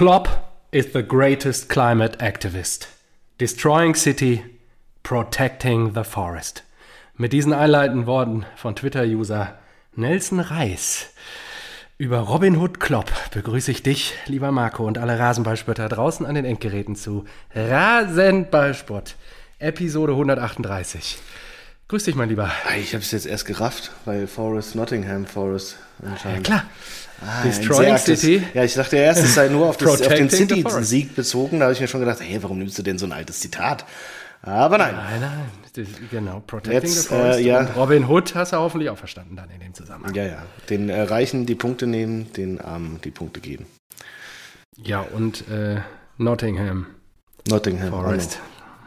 Klopp is the greatest climate activist. Destroying city, protecting the forest. Mit diesen einleitenden Worten von Twitter-User Nelson Reis über Robin Hood Klopp begrüße ich dich, lieber Marco, und alle Rasenballspötter draußen an den Endgeräten zu Rasenballsport, Episode 138. Grüß dich, mein Lieber. Ich habe es jetzt erst gerafft, weil Forest, Nottingham Forest Ja, klar. Ah, Destroying City. Ja, ich dachte erst, es sei nur auf, das, auf den City-Sieg bezogen. Da habe ich mir schon gedacht, hey, warum nimmst du denn so ein altes Zitat? Aber nein. Nein, nein, das, genau, Protecting Jetzt, the Forest. äh, ja. Robin Hood hast du hoffentlich auch verstanden dann in dem Zusammenhang. Ja, ja. Den äh, Reichen die Punkte nehmen, den Armen die Punkte geben. Ja, und äh, Nottingham Nottingham. Forest.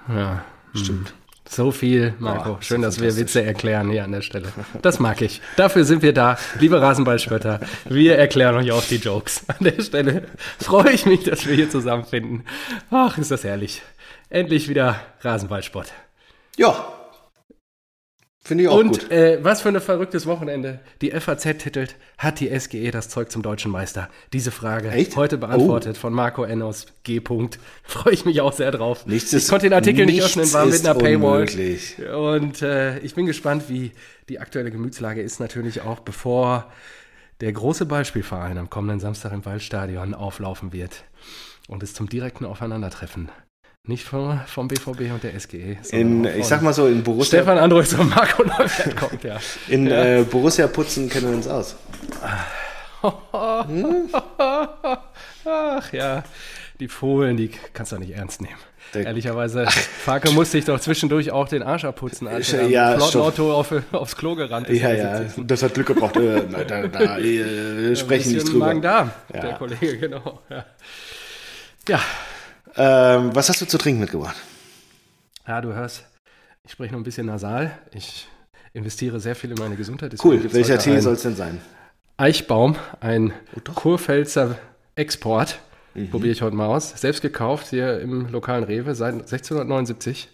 Ja, Stimmt. So viel, Marco. Boah, Schön, so dass wir. Witze erklären hier an der Stelle. Das mag ich. Dafür sind wir da, liebe Rasenballspötter. Wir erklären euch auch die Jokes. An der Stelle freue ich mich, dass wir hier zusammenfinden. Ach, ist das herrlich. Endlich wieder Rasenballsport. Ja. Finde ich auch Und gut. äh, was für ein verrücktes Wochenende. Die FAZ titelt, hat die SGE das Zeug zum deutschen Meister? Diese Frage Echt? heute beantwortet von Marco N. aus G. -Punkt. Freue ich mich auch sehr drauf. Nichts ich ist- konnte den Artikel nicht öffnen, war mit einer Paywall. unmöglich. Und äh, ich bin gespannt, wie die aktuelle Gemütslage ist. Natürlich auch, bevor der große Ballspielverein am kommenden Samstag im Waldstadion auflaufen wird und es zum direkten Aufeinandertreffen. Nicht vom, vom BVB und der SGE. In, ich sag mal so, in Borussia, Stefan Andrus und Marco Neufeld kommt, ja. in äh, Borussia putzen kennen wir uns aus. Ach ja, die Fohlen, die kannst du doch nicht ernst nehmen. Der- Ehrlicherweise, Farke musste ich doch zwischendurch auch den Arsch abputzen, als er Ja, ja. Flottenauto auf, aufs Klo gerannt ist. Ja, ja, das hat Glück gebracht. Äh, da, da, äh, sprechen nicht drüber. Magen-Darm, Ja. der Kollege, genau. Ja. ja. Ähm, was hast du zu trinken mitgebracht? ja, du hörst, ich spreche noch ein bisschen nasal. Ich investiere sehr viel in meine Gesundheit. deswegen Cool. Welcher Tee soll es denn sein? Eichbaum, ein Oh. Kurpfälzer Export. Mhm. Probiere ich heute mal aus. Selbst gekauft hier im lokalen Rewe seit 1679.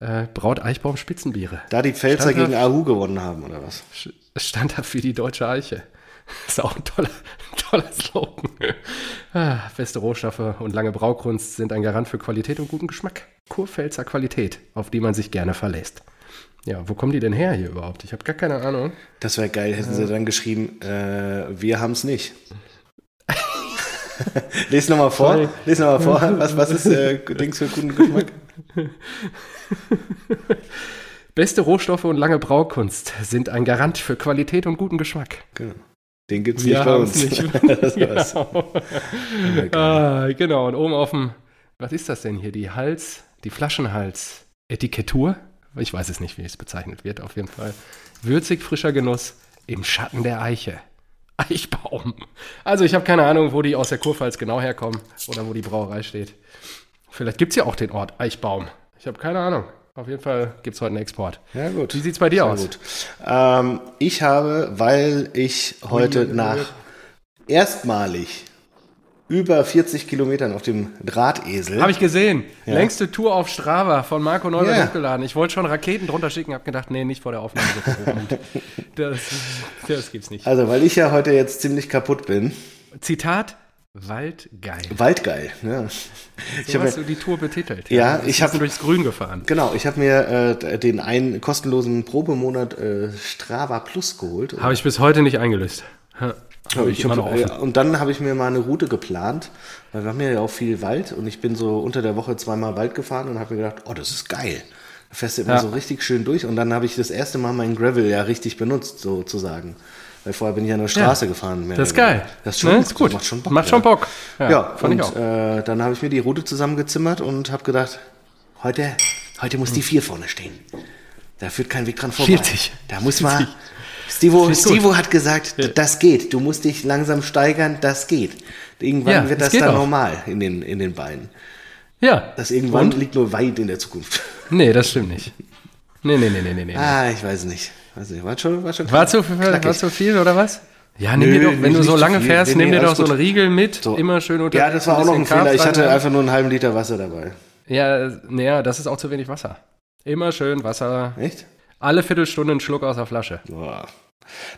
Äh, braut Eichbaum Spitzenbiere. Da die Pfälzer Standhaft. gegen Ahu gewonnen haben, oder was? Standhaft wie die deutsche Eiche. Ist auch ein toller, toller Slogan. Ah, beste Rohstoffe und lange Braukunst sind ein Garant für Qualität und guten Geschmack. Kurpfälzer Qualität, auf die man sich gerne verlässt. Ja, wo kommen die denn her hier überhaupt? Ich habe gar keine Ahnung. Das wäre geil, hätten sie dann geschrieben, äh, wir haben es nicht. Lies nochmal vor. Sorry. Lies nochmal vor. Was, was ist äh, Dings für guten Geschmack? Beste Rohstoffe und lange Braukunst sind ein Garant für Qualität und guten Geschmack. Genau. Den gibt es nicht bei uns. nicht. Genau. ah, genau, und oben auf dem, was ist das denn hier? Die Hals, die Flaschenhals-Etikettur? Ich weiß es nicht, wie es bezeichnet wird, auf jeden Fall. Würzig frischer Genuss im Schatten der Eiche. Eichbaum. Also ich habe keine Ahnung, wo die aus der Kurpfalz genau herkommen oder wo die Brauerei steht. Vielleicht gibt es ja auch den Ort Eichbaum. Ich habe keine Ahnung. Auf jeden Fall gibt es heute einen Export. Ja, gut. Wie sieht's bei dir Sehr aus? Gut. Ähm, ich habe, weil ich heute nach erstmalig über 40 Kilometern auf dem Drahtesel. Habe ich gesehen. Ja. Längste Tour auf Strava von Marco Neubert Ja. hochgeladen. Ich wollte schon Raketen drunter schicken, habe gedacht, nee, nicht vor der Aufnahme. das, das gibt's nicht. also, weil ich ja heute jetzt ziemlich kaputt bin. Zitat, Waldgeil. Waldgeil. Ja. Ich So habe hast du die Tour betitelt. Ja, Du ich bist hab- durchs Grün gefahren. Genau, ich habe mir äh, den einen kostenlosen Probemonat äh, Strava Plus geholt. Habe ich bis heute nicht eingelöst. Ha, Ja, Habe ich ich hab, äh, und dann habe ich mir mal eine Route geplant, weil wir haben ja auch viel Wald und ich bin so unter der Woche zweimal Wald gefahren und habe mir gedacht, oh, das ist geil. Da fährst du immer Ja. so richtig schön durch und dann habe ich das erste Mal meinen Gravel ja richtig benutzt, sozusagen. Weil vorher bin ich ja nur Straße gefahren. mehr Das ist geil. Das ist schon Ne? gut. Ist gut. Das macht schon Bock. Macht schon Bock. Ja, Ja, fand und ich auch. Äh, dann habe ich mir die Route zusammengezimmert und habe gedacht, heute, heute muss die vier vorne stehen. Da führt kein Weg dran vorbei. 40. Da muss man. Stivo. Stivo hat gesagt, das geht. Du musst dich langsam steigern, das geht. Irgendwann Ja, wird das geht dann auch. normal in den, in den Beinen. Ja. Das irgendwann Und? liegt nur weit in der Zukunft. Nee, das stimmt nicht. Nee, nee, nee, nee, nee. nee. Ah, ich weiß nicht. Weiß nicht. War schon, war schon War zu, knackig. war zu viel oder was? Ja, nimm Nö, dir doch, wenn du so lange viel. fährst, Nee, nimm dir doch so einen Riegel mit, So. immer schön unter Ja, das war auch noch ein Fehler. Ich hatte rein. einfach nur einen halben Liter Wasser dabei. Ja, naja, das ist auch zu wenig Wasser. Immer schön Wasser. Echt? Alle Viertelstunde einen Schluck aus der Flasche. Boah.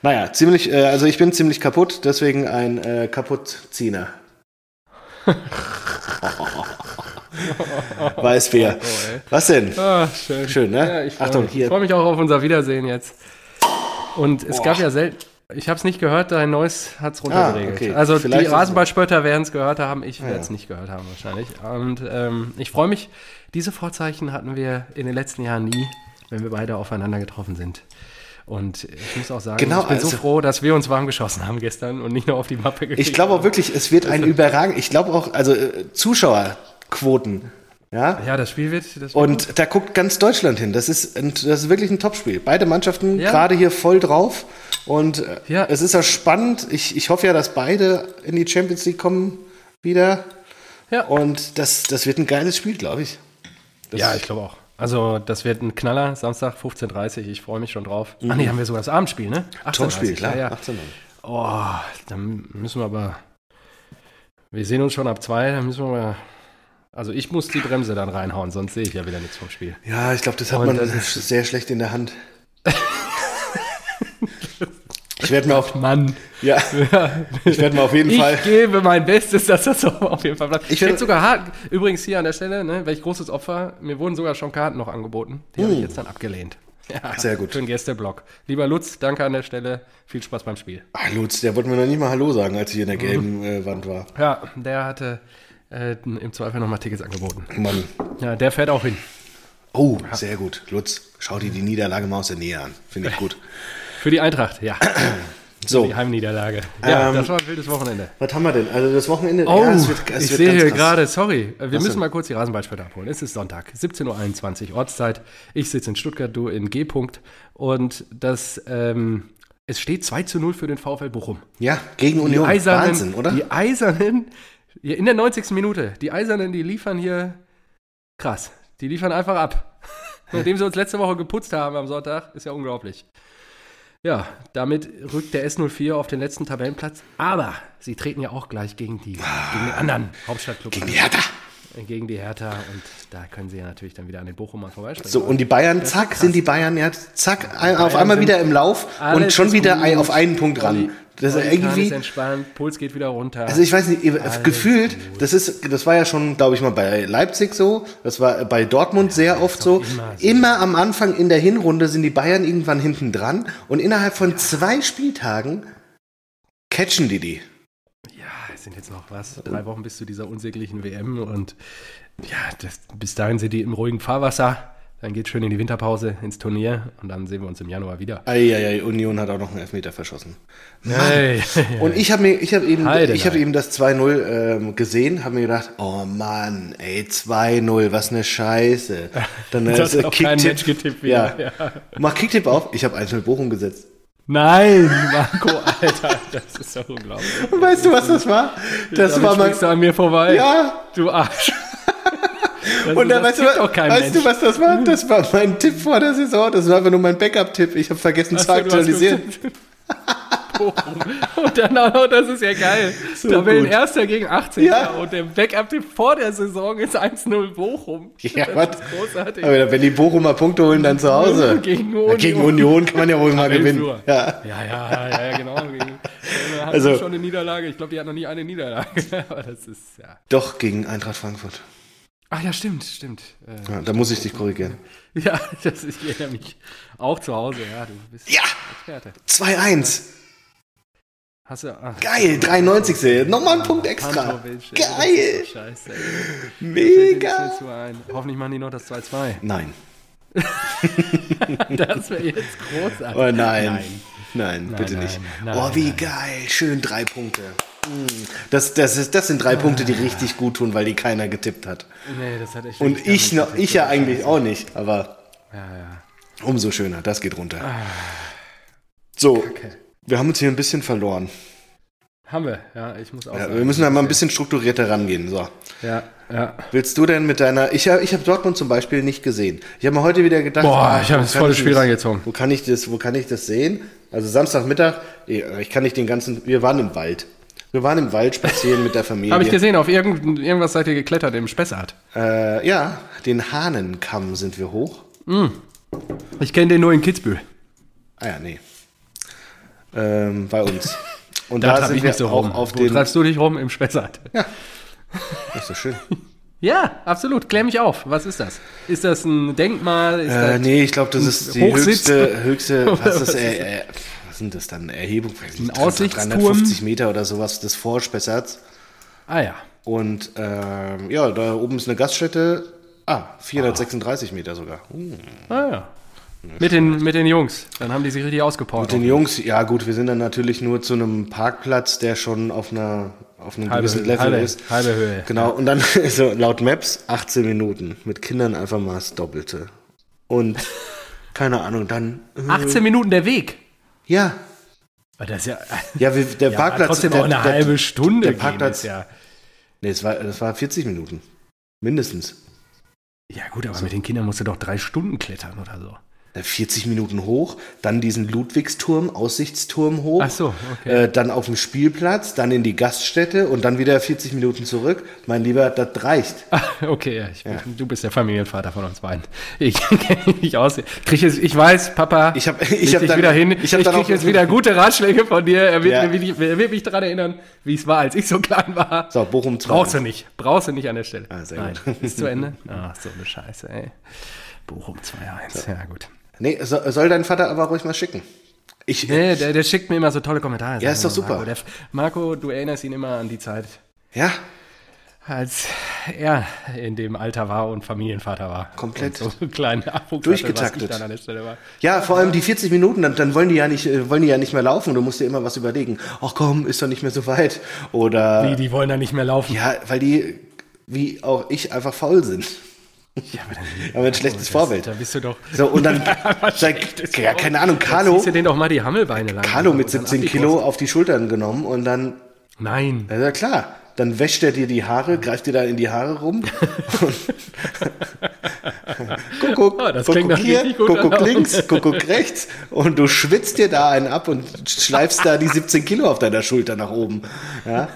Naja, ziemlich, äh, also ich bin ziemlich kaputt, deswegen ein äh, Kaputtzieher. Weiß wer. Oh. Was denn? Ah, schön. Schön, ne? Ja, ich freue Achtung, mich. hier. Ich freue mich auch auf unser Wiedersehen jetzt. Und es gab ja selten. Ich habe es nicht gehört, dein Neues hat es runtergeregelt. Ah, okay. Also Vielleicht die Rasenballspötter werden es gehört haben, ich werde ja. es nicht gehört haben wahrscheinlich. Und ähm, ich freue mich, diese Vorzeichen hatten wir in den letzten Jahren nie, wenn wir beide aufeinander getroffen sind. Und ich muss auch sagen, Genau, ich bin so also- froh, dass wir uns warm geschossen haben gestern und nicht nur auf die Mappe gekriegt Ich glaube auch wirklich, es wird ein überragend, ich glaube auch, also äh, Zuschauerquoten, ja. Ja, das Spiel wird. Das wird Und da guckt ganz Deutschland hin. Das ist, das ist wirklich ein Topspiel. Beide Mannschaften Ja. gerade hier voll drauf. Und äh, Ja. es ist ja spannend. Ich, ich hoffe ja, dass beide in die Champions League kommen wieder. Ja. Und das, das wird ein geiles Spiel, glaube ich. Das Ja, ich glaube auch. Also, das wird ein Knaller, Samstag 15.30 Uhr. Ich freue mich schon drauf. Ach nee, haben wir sogar das Abendspiel, ne? 18:30, Topspiel, klar. Ja, ja. 18 Uhr. Oh, dann müssen wir aber. Wir sehen uns schon ab zwei, dann müssen wir mal. Also, ich muss die Bremse dann reinhauen, sonst sehe ich ja wieder nichts vom Spiel. Ja, ich glaube, das hat Und man das sehr schlecht in der Hand. ich werde mir auf, Mann. ja, ich werde mir auf jeden Fall. Ich gebe mein Bestes, dass das so auf jeden Fall bleibt. Ich Ich hätte werd- sogar hart, übrigens hier an der Stelle, ne, welch großes Opfer, mir wurden sogar schon Karten noch angeboten. Die habe ich jetzt dann abgelehnt. Ja, Uh. Sehr gut. Für den Gästeblock. Lieber Lutz, danke an der Stelle. Viel Spaß beim Spiel. Ah, Lutz, der wollte mir noch nicht mal Hallo sagen, als ich in der Mhm. gelben äh, Wand war. Ja, der hatte äh, im Zweifel nochmal Tickets angeboten. Mann. Ja, der fährt auch hin. Oh, sehr gut. Lutz, schau dir die Niederlage mal aus der Nähe an. Finde ich gut. Für die Eintracht, ja. So, Die Heimniederlage. Ja, Ähm, das war ein wildes Wochenende. was haben wir denn? Also das Wochenende, Oh, ja, es wird, es ich sehe hier gerade, sorry, wir müssen denn? mal kurz die Rasenballspötter abholen. Es ist Sonntag, 17.21 Uhr Ortszeit. Ich sitze in Stuttgart, du in G. -Punkt. Und das, ähm, es steht 2 zu 0 für den VfL Bochum. Ja, gegen Die Union. Eisernen, Wahnsinn, oder? Die Eisernen, in der 90. Minute, die Eisernen, die liefern hier krass. Die liefern einfach ab. Nachdem sie uns letzte Woche geputzt haben am Sonntag, ist ja unglaublich. Ja, damit rückt der S04 auf den letzten Tabellenplatz. Aber sie treten ja auch gleich gegen, die, gegen den anderen Hauptstadtclub Gegen die Hertha. Gegen die Hertha. Und da können sie ja natürlich dann wieder an den Bochumern vorbeispringen. So, und die Bayern, zack, sind die Bayern, ja, zack, ein, auf Bayern einmal wieder im Lauf und Alles schon wieder gut. auf einen Punkt ran. Das ist irgendwie, ist entspannt, Puls geht wieder runter. also ich weiß nicht, ihr- gefühlt, das ist, das war ja schon, glaube ich mal, bei Leipzig so, das war bei Dortmund sehr oft so. immer so. Immer am Anfang in der Hinrunde sind die Bayern irgendwann hinten dran und innerhalb von zwei Spieltagen catchen die die. Es sind jetzt noch was, drei Wochen bis zu dieser unsäglichen WM und ja, das, bis dahin sind die im ruhigen Fahrwasser. Dann geht schön in die Winterpause ins Turnier und dann sehen wir uns im Januar wieder. Eieiei, Union hat auch noch einen Elfmeter verschossen. Hey, Und ich habe mir, ich habe eben, Heide, ich habe eben das 2-0 ähm, gesehen, habe mir gedacht, oh Mann, ey, 2-0, was eine Scheiße. Dann Das äh, hat auch kein Kicktipp- Mensch getippt Ja. ja. Mach Kicktipp auf, ich habe 1-0 Bochum gesetzt. Nein, Marco, Alter, das ist doch unglaublich. Und weißt du, was das war? Das Damit war mein, du an mir vorbei. ja. Du Arsch. Das, Und dann, weißt, du, weißt du, was das war? Das war mein Tipp vor der Saison. Das war einfach nur mein Backup-Tipp. Ich habe vergessen zu Ach hast aktualisieren. Bochum. Und dann auch noch, das ist ja geil. So Tabellenerster gegen 18. Ja. Und der Backup-Tipp vor der Saison ist 1-0 Bochum. Ja, das was? ist großartig. Aber wenn die Bochumer Punkte holen, dann zu Hause. Gegen Union. gegen Union kann man ja wohl mal gewinnen. Ja. Ja, ja, ja, ja, genau. Gegen, Also- schon eine Niederlage. Ich glaube, die hat noch nie eine Niederlage. Aber das ist, ja. Doch, gegen Eintracht Frankfurt. Ach ja, stimmt, stimmt. Äh, Ja, da muss ich dich korrigieren. ja, das, ich erinnere mich. Auch zu Hause, ja. Du bist Ja. Experte. 2-1. Hast du, ach, Geil, 93. Nochmal ein Punkt extra. Geil. ist Scheiße. Mega. 4 zu 1. Hoffentlich machen die noch das 2-2. Nein. Das wäre jetzt großartig. Oh nein. Nein. Nein, bitte nein, nicht. nein, oh, wie nein. geil. Schön drei Punkte. Mm. Das, das, ist, das sind drei Punkte, die richtig gut tun, weil die keiner getippt hat. Nee, das hat echt Und ich, noch, ich ja eigentlich auch nicht, aber Ja, ja. umso schöner. Das geht runter. Ah. So, Okay. wir haben uns hier ein bisschen verloren. Haben wir, ja, ich muss auch Ja, wir müssen da mal ein bisschen strukturierter rangehen. So. Ja, ja. Willst du denn mit deiner. Ich habe ich hab Dortmund zum Beispiel nicht gesehen. Ich habe mir heute wieder gedacht. Boah, ah, ich habe wo das kann volle ich Spiel das- reingezogen. Wo kann ich das, wo kann ich das sehen? Also Samstagmittag, ich kann nicht den ganzen. Wir waren im Wald. Wir waren im Wald spazieren mit der Familie. Habe ich gesehen, auf irgend, irgendwas seid ihr geklettert im Spessart. Äh, ja, den Hahnenkamm sind wir hoch. Ich kenne den nur in Kitzbühel. Ah ja, nee. Ähm, bei uns. Und Da, da, sind ich wir so auch rum. auf Wo den. treibst du dich rum? Im Spessart. Ja. Das ist doch schön. Ja, absolut. Klär mich auf. Was ist das? Ist das ein Denkmal? Ist Äh, nee, ich glaube, das ist die Hochsitz? höchste, höchste, was ist was das, ist äh, äh, was sind das dann, Erhebung? Weiß nicht, Ein Aussichtsturm? 350 Meter oder sowas des Vorspessarts. ah ja. Und ähm, ja, da oben ist eine Gaststätte. Ah, 436 Meter sogar. Uh. Ah ja. Mit den, mit den Jungs. Dann haben die sich richtig ausgepowert. Mit den Jungs, ja gut, wir sind dann natürlich nur zu einem Parkplatz, der schon auf einer auf einem halbe, gewissen Level halbe, ist. halbe Höhe. Genau, und dann so laut Maps 18 Minuten. Mit Kindern einfach mal das Doppelte. Und keine Ahnung, dann. äh, 18 Minuten der Weg. Ja, Aber Das ist ja, ja, wir, der ja, Parkplatz. trotzdem der, auch eine der, halbe Stunde. der Parkplatz- ja. Nee, es war, das war 40 Minuten. Mindestens. Ja gut, aber mit den Kindern musst du doch drei Stunden klettern oder so. Äh, 40 Minuten hoch, dann diesen Ludwigsturm, Aussichtsturm hoch. Ach so, okay. Äh, dann auf dem Spielplatz, dann in die Gaststätte und dann wieder 40 Minuten zurück. Mein Lieber, das reicht. Ah, okay, ja, ich, du bist der Familienvater von uns beiden. Ich kenne mich nicht aus. Krieg jetzt, ich weiß, Papa, Ich hab- ich hab dich dann- wieder hin. ich Ich, hab ich dann krieg auch- jetzt wieder gute Ratschläge von dir. Er wird, Ja. mir, er wird mich daran erinnern, wie es war, als ich so klein war. So, Bochum 2. Brauchst du nicht. Brauchst du nicht an der Stelle. Ah, sehr Nein. gut. Ist zu Ende? Ach, so eine Scheiße, ey. Bochum 2-1. Ja, gut. Nee, so, soll dein Vater aber ruhig mal schicken. Ich, Nee, der, der schickt mir immer so tolle Kommentare. Ja, ist doch super. Marco, der, Marco, du erinnerst ihn immer an die Zeit, ja, als er in dem Alter war und Familienvater war. Komplett. Und so einen kleinen Durchgetaktet. Hatte, was ich dann an der Stelle war. ja, vor allem die 40 Minuten, dann, dann wollen die ja nicht, äh, wollen die ja nicht mehr laufen. Du musst dir immer was überlegen. Ach komm, ist doch nicht mehr so weit. Oder Wie, die wollen da nicht mehr laufen. ja, weil die, wie auch ich, einfach faul sind. Ja, aber dann, Aber ein schlechtes Vorbild. Da bist du doch. So, und dann, sag, ja, keine Ahnung, Carlo, ziehst du den doch mal die Hammelbeine lang. Carlo mit Und dann 17 ab die Kilo auf die Schultern genommen und dann, Nein. ja ja, klar, dann wäscht er dir die Haare, greift dir da in die Haare rum. guck, guck, Ah, das guck, hier, guck, guck links, guck, guck rechts und du schwitzt dir da einen ab und schleifst da die 17 Kilo auf deiner Schulter nach oben. Ja?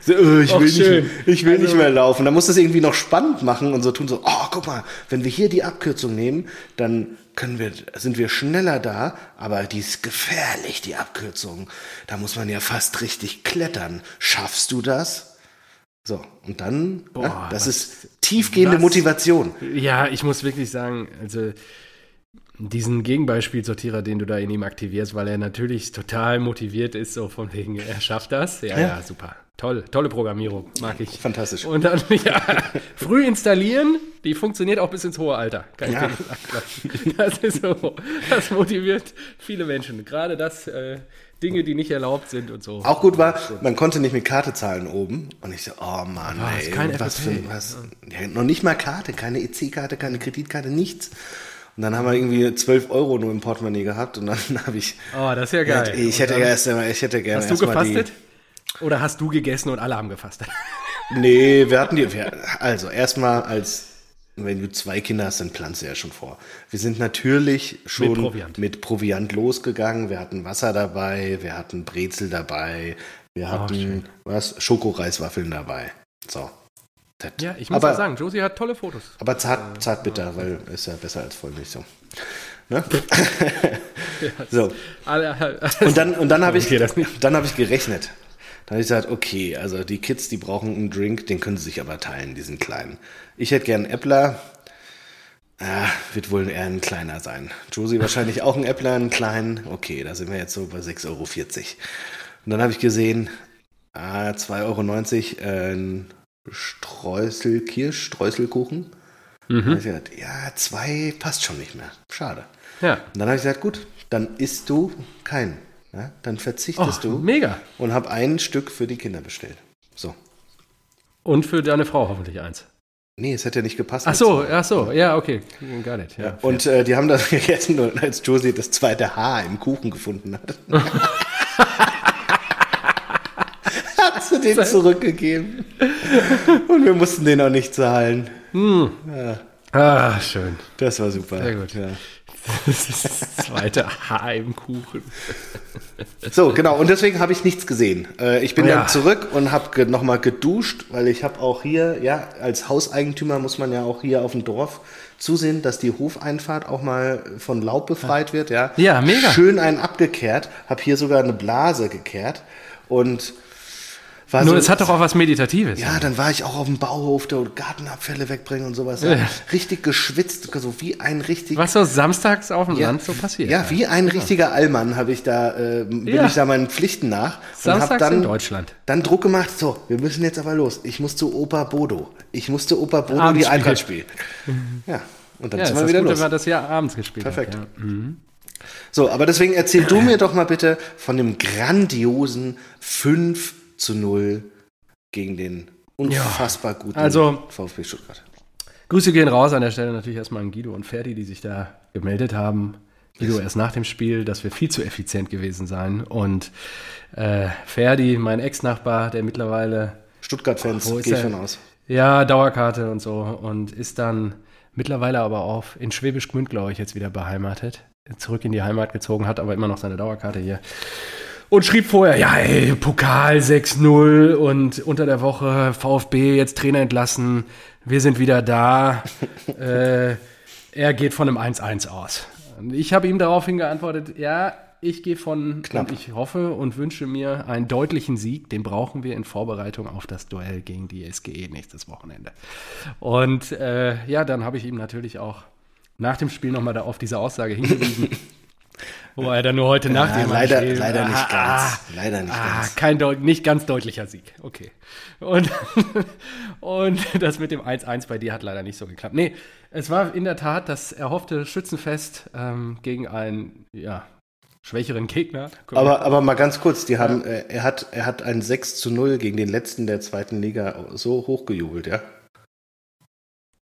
So, äh, ich Och, will, nicht, ich will nicht Also- mehr laufen. Dann musst du es irgendwie noch spannend machen und so tun so, oh, guck mal, wenn wir hier die Abkürzung nehmen, dann können wir, sind wir schneller da, aber die ist gefährlich, die Abkürzung. Da muss man ja fast richtig klettern. Schaffst du das? So, und dann, Boah, ja, das was- ist tiefgehende was- Motivation. Ja, ich muss wirklich sagen, also diesen Gegenbeispielsortierer, den du da in ihm aktivierst, weil er natürlich total motiviert ist, so von wegen, er schafft das. Ja, ja, Ja. super. Toll, tolle Programmierung, mag ich. Fantastisch. Und dann, ja, früh installieren, die funktioniert auch bis ins hohe Alter. Kann ich Ja. sagen. Das ist so, das motiviert viele Menschen. Gerade das, äh, Dinge, die nicht erlaubt sind und so. Auch gut war, man konnte nicht mit Karte zahlen oben. Und ich so, oh Mann, Ah, ey, was für was. Ja, noch nicht mal Karte, keine EC-Karte, keine Kreditkarte, nichts. Und dann haben wir irgendwie 12 Euro nur im Portemonnaie gehabt und dann habe ich. Oh, das ist ja geil. Ich hätte erst einmal, ich hätte gerne Hast du mal die. gefastet? Oder hast du gegessen und alle haben gefastet? Nee, wir hatten die. Also erstmal als wenn du zwei Kinder hast, dann planst du ja schon vor. Wir sind natürlich schon Mit Proviant. mit Proviant losgegangen. Wir hatten Wasser dabei, wir hatten Brezel dabei, wir hatten schön. was Schokoreiswaffeln dabei. So. Das- Ja, ich muss aber, auch sagen, Josie hat tolle Fotos. aber zart, zart bitter, weil ist ja besser als Vollmilch so. Ne? so. Und dann, und dann habe ich, dann habe ich gerechnet. Dann habe ich gesagt, okay, also die Kids, die brauchen einen Drink, den können sie sich aber teilen, diesen kleinen. Ich hätte gern einen Äppler. Ah, wird wohl eher ein kleiner sein. Josie wahrscheinlich auch einen Äppler, einen kleinen. Okay, da sind wir jetzt so bei 6,40 Euro. Und dann habe ich gesehen, ah, 2,90 Euro äh, ein Streusel, Kirsch, Streuselkuchen. Mhm. Da habe ich gedacht, ja, zwei passt schon nicht mehr. Schade. ja. Und dann habe ich gesagt, gut, dann isst du keinen. Ja? Dann verzichtest Oh, du mega. und habe ein Stück für die Kinder bestellt. So. Und für deine Frau hoffentlich eins. Nee, es hätte ja nicht gepasst. Ach so, ach so, ja, okay. Got it. Ja, Und äh, die haben das gegessen, als Josie das zweite Haar im Kuchen gefunden hat. den zurückgegeben. Und wir mussten den auch nicht zahlen. ah, schön. Das war super. Sehr gut. Ja. Das ist das zweite Haar im Kuchen. So, genau. Und deswegen habe ich nichts gesehen. Äh, ich bin Ja. dann zurück und habe ge nochmal geduscht, weil ich habe auch hier, ja, als Hauseigentümer muss man ja auch hier auf dem Dorf zusehen, dass die Hofeinfahrt auch mal von Laub befreit wird. Ja, Ja, mega. Schön einen abgekehrt. Habe hier sogar eine Blase gekehrt. Und war Nur so, es hat doch auch was Meditatives. ja, dann war ich auch auf dem Bauhof, der Gartenabfälle wegbringen und sowas. Ja. Richtig geschwitzt, so wie ein richtig Was so samstags auf dem Ja. Land so passiert. Ja, wie ein richtiger Allmann habe ich da, äh, bin Ja. ich da meinen Pflichten nach und Samstags habe dann, in Deutschland. dann Druck gemacht, so, wir müssen jetzt aber los. Ich muss zu Opa Bodo. Ich muss zu Opa Bodo die Abendspiel. Eintracht spielen. Ja, und dann Ja, sind das wir wieder das Gute los. war, dass ihr abends gespielt Perfekt. habt. Ja. So, aber deswegen erzähl du mir doch mal bitte von dem grandiosen 5 zu 0 gegen den unfassbar guten also- VfB Stuttgart. Grüße gehen raus an der Stelle natürlich erstmal an Guido und Ferdi, die sich da gemeldet haben. Guido erst nach dem Spiel, dass wir viel zu effizient gewesen seien. Und äh, Ferdi, mein Ex-Nachbar, der mittlerweile Stuttgart-Fans, gehe ich von aus. Ja, Dauerkarte und so. Und ist dann mittlerweile aber auf in Schwäbisch Gmünd, glaube ich, jetzt wieder beheimatet. Zurück in die Heimat gezogen, hat aber immer noch seine Dauerkarte hier. Und schrieb vorher, ja, ey, Pokal 6-0 und unter der Woche VfB jetzt Trainer entlassen. Wir sind wieder da. äh, er geht von einem 1-1 aus. Und Ich habe ihm daraufhin geantwortet, ja, ich gehe von, Knapp. und ich hoffe und wünsche mir einen deutlichen Sieg. Den brauchen wir in Vorbereitung auf das Duell gegen die SGE nächstes Wochenende. Und äh, ja, dann habe ich ihm natürlich auch nach dem Spiel nochmal da auf diese Aussage hingewiesen. Wo er dann nur heute Nacht Ja, leider, schrieb, leider nicht ah, ganz. leider nicht Ah, ganz. kein Deut nicht ganz deutlicher Sieg. Okay. Und, und das mit dem 1-1 bei dir hat leider nicht so geklappt. Nee, es war in der Tat das erhoffte Schützenfest ähm, gegen einen ja, schwächeren Gegner. Aber, aber mal ganz kurz, die haben, äh, er, hat, er hat ein 6 zu 0 gegen den letzten der zweiten Liga so hochgejubelt, ja?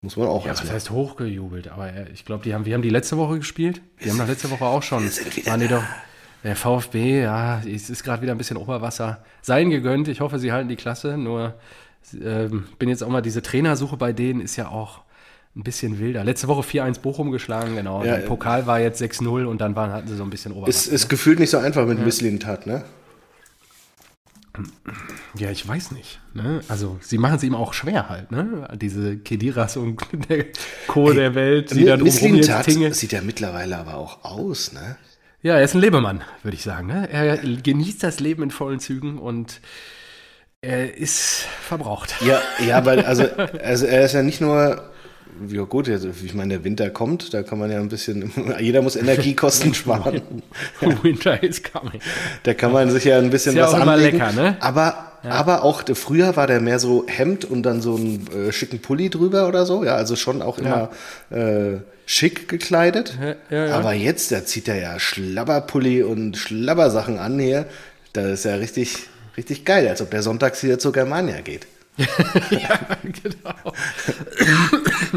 Muss man auch ja, erstmal. heißt hochgejubelt? Aber äh, ich glaube, die haben, wir haben die letzte Woche gespielt. Die haben doch letzte Woche auch schon. wir sind wieder waren die doch, der VfB, ja, es ist gerade wieder ein bisschen Oberwasser. Seien gegönnt. Ich hoffe, sie halten die Klasse. Nur ähm, bin jetzt auch mal, diese Trainersuche bei denen ist ja auch ein bisschen wilder. Letzte Woche 4-1 Bochum geschlagen, genau. Ja, Der Pokal war jetzt 6-0 und dann waren, hatten sie so ein bisschen Ist, Oberwasser. ist gefühlt nicht so einfach mit Misslintat, ne? Ja, ich weiß nicht. Ne? Also, sie machen es ihm auch schwer halt, ne? Diese Kediras und der Co. der Welt, die da drumherum jetzt Misslintat tingeln. sieht ja mittlerweile aber auch aus, ne? Ja, er ist ein Lebemann, würde ich sagen. Ne? Er genießt das Leben in vollen Zügen und er ist verbraucht. Ja, ja, aber also, also er ist ja nicht nur, ja gut, also ich meine, der Winter kommt, da kann man ja ein bisschen, jeder muss Energiekosten sparen. Winter is coming. Da kann man sich ja ein bisschen Ist ja was auch immer anlegen. lecker, ne? Aber, aber auch früher war der mehr so Hemd und dann so einen äh, schicken Pulli drüber oder so. Ja, also schon auch immer äh, schick gekleidet. Ja, ja, ja. Aber jetzt, da zieht er ja Schlabberpulli und Schlabbersachen an hier. Das ist ja richtig, richtig geil, als ob der sonntags wieder zur Germania geht. Ja, genau.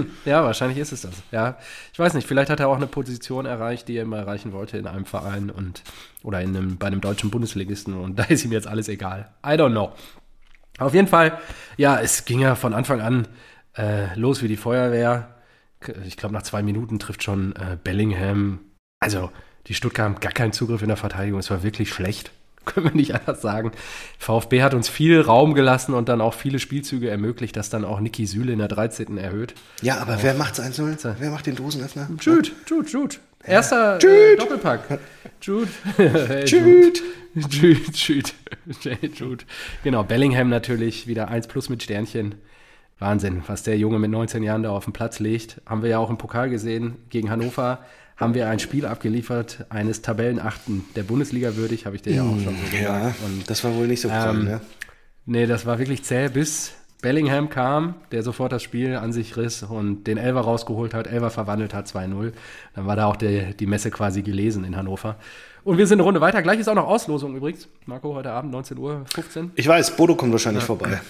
ja, wahrscheinlich ist es das. Ja, ich weiß nicht, vielleicht hat er auch eine Position erreicht, die er immer erreichen wollte in einem Verein und oder in einem, bei einem deutschen Bundesligisten und da ist ihm jetzt alles egal. I don't know. Auf jeden Fall, ja, es ging ja von Anfang an äh, los wie die Feuerwehr. Ich glaube, nach zwei Minuten trifft schon äh, Bellingham. Also, die Stuttgart haben gar keinen Zugriff in der Verteidigung. Es war wirklich schlecht. Können wir nicht anders sagen. VfB hat uns viel Raum gelassen und dann auch viele Spielzüge ermöglicht, dass dann auch Niki Süle in der 13. erhöht. Ja, aber wer macht's 1-0? Wer macht den Dosenöffner? Jude, Jude, Jude. Erster äh, Doppelpack. Jude. Hey, Jude. Jude, Jude. Hey, Jude. Genau, Bellingham natürlich wieder 1 plus mit Sternchen. Wahnsinn, was der Junge mit 19 Jahren da auf den Platz legt. Haben wir ja auch im Pokal gesehen. Gegen Hannover haben wir ein Spiel abgeliefert, eines Tabellenachten der Bundesliga würdig, habe ich dir ja auch schon so gesagt. Ja, Und das war wohl nicht so prall, Ähm, ne? Nee, das war wirklich zäh, bis Bellingham kam, der sofort das Spiel an sich riss und den Elver rausgeholt hat, Elver verwandelt hat, 2-0. Dann war da auch der, die Messe quasi gelesen in Hannover. Und wir sind eine Runde weiter. Gleich ist auch noch Auslosung übrigens. Marco, heute Abend 19.15 Uhr. Ich weiß, Bodo kommt wahrscheinlich vorbei.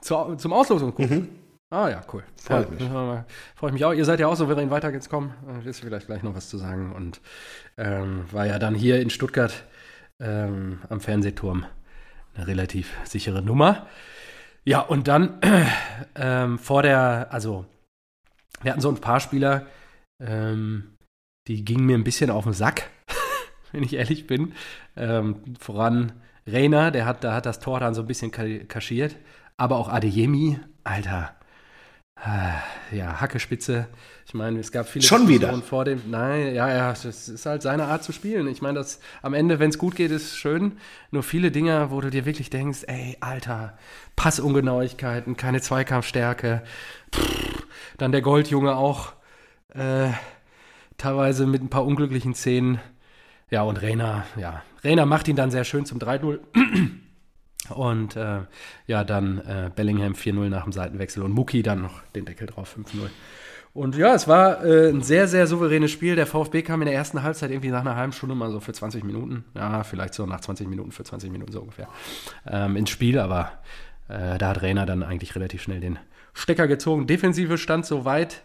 Zur, zum Auslosung gucken. Ah ja, cool. Freut ja, mich. äh, Freut mich auch. Ihr seid ja auch souverän weitergekommen. Äh, Willst du vielleicht gleich noch was zu sagen? Und ähm, war ja dann hier in Stuttgart ähm, am Fernsehturm eine relativ sichere Nummer. Ja, und dann ähm, vor der, also wir hatten so ein paar Spieler, ähm, die gingen mir ein bisschen auf den Sack, wenn ich ehrlich bin. Ähm, voran Reiner, der hat, da hat das Tor dann so ein bisschen ka- kaschiert. Aber auch Adeyemi, Alter, ja, Hackespitze. Ich meine, es gab viele Schon wieder? Vor dem. Nein, ja, ja, das ist halt seine Art zu spielen. Ich meine, das am Ende, wenn es gut geht, ist schön. Nur viele Dinge, wo du dir wirklich denkst, ey, Alter, Passungenauigkeiten, keine Zweikampfstärke. Pff, dann der Goldjunge auch äh, teilweise mit ein paar unglücklichen Szenen. Ja, und Rainer, ja, Rainer macht ihn dann sehr schön zum 3-0. Und äh, ja, dann äh, Bellingham 4-0 nach dem Seitenwechsel und Muki dann noch den Deckel drauf, 5-0. Und ja, es war äh, ein sehr, sehr souveränes Spiel. Der VfB kam in der ersten Halbzeit irgendwie nach einer halben Stunde mal so für 20 Minuten. Ja, vielleicht so nach 20 Minuten für 20 Minuten so ungefähr ähm, ins Spiel. Aber äh, da hat Rainer dann eigentlich relativ schnell den Stecker gezogen. Defensive stand soweit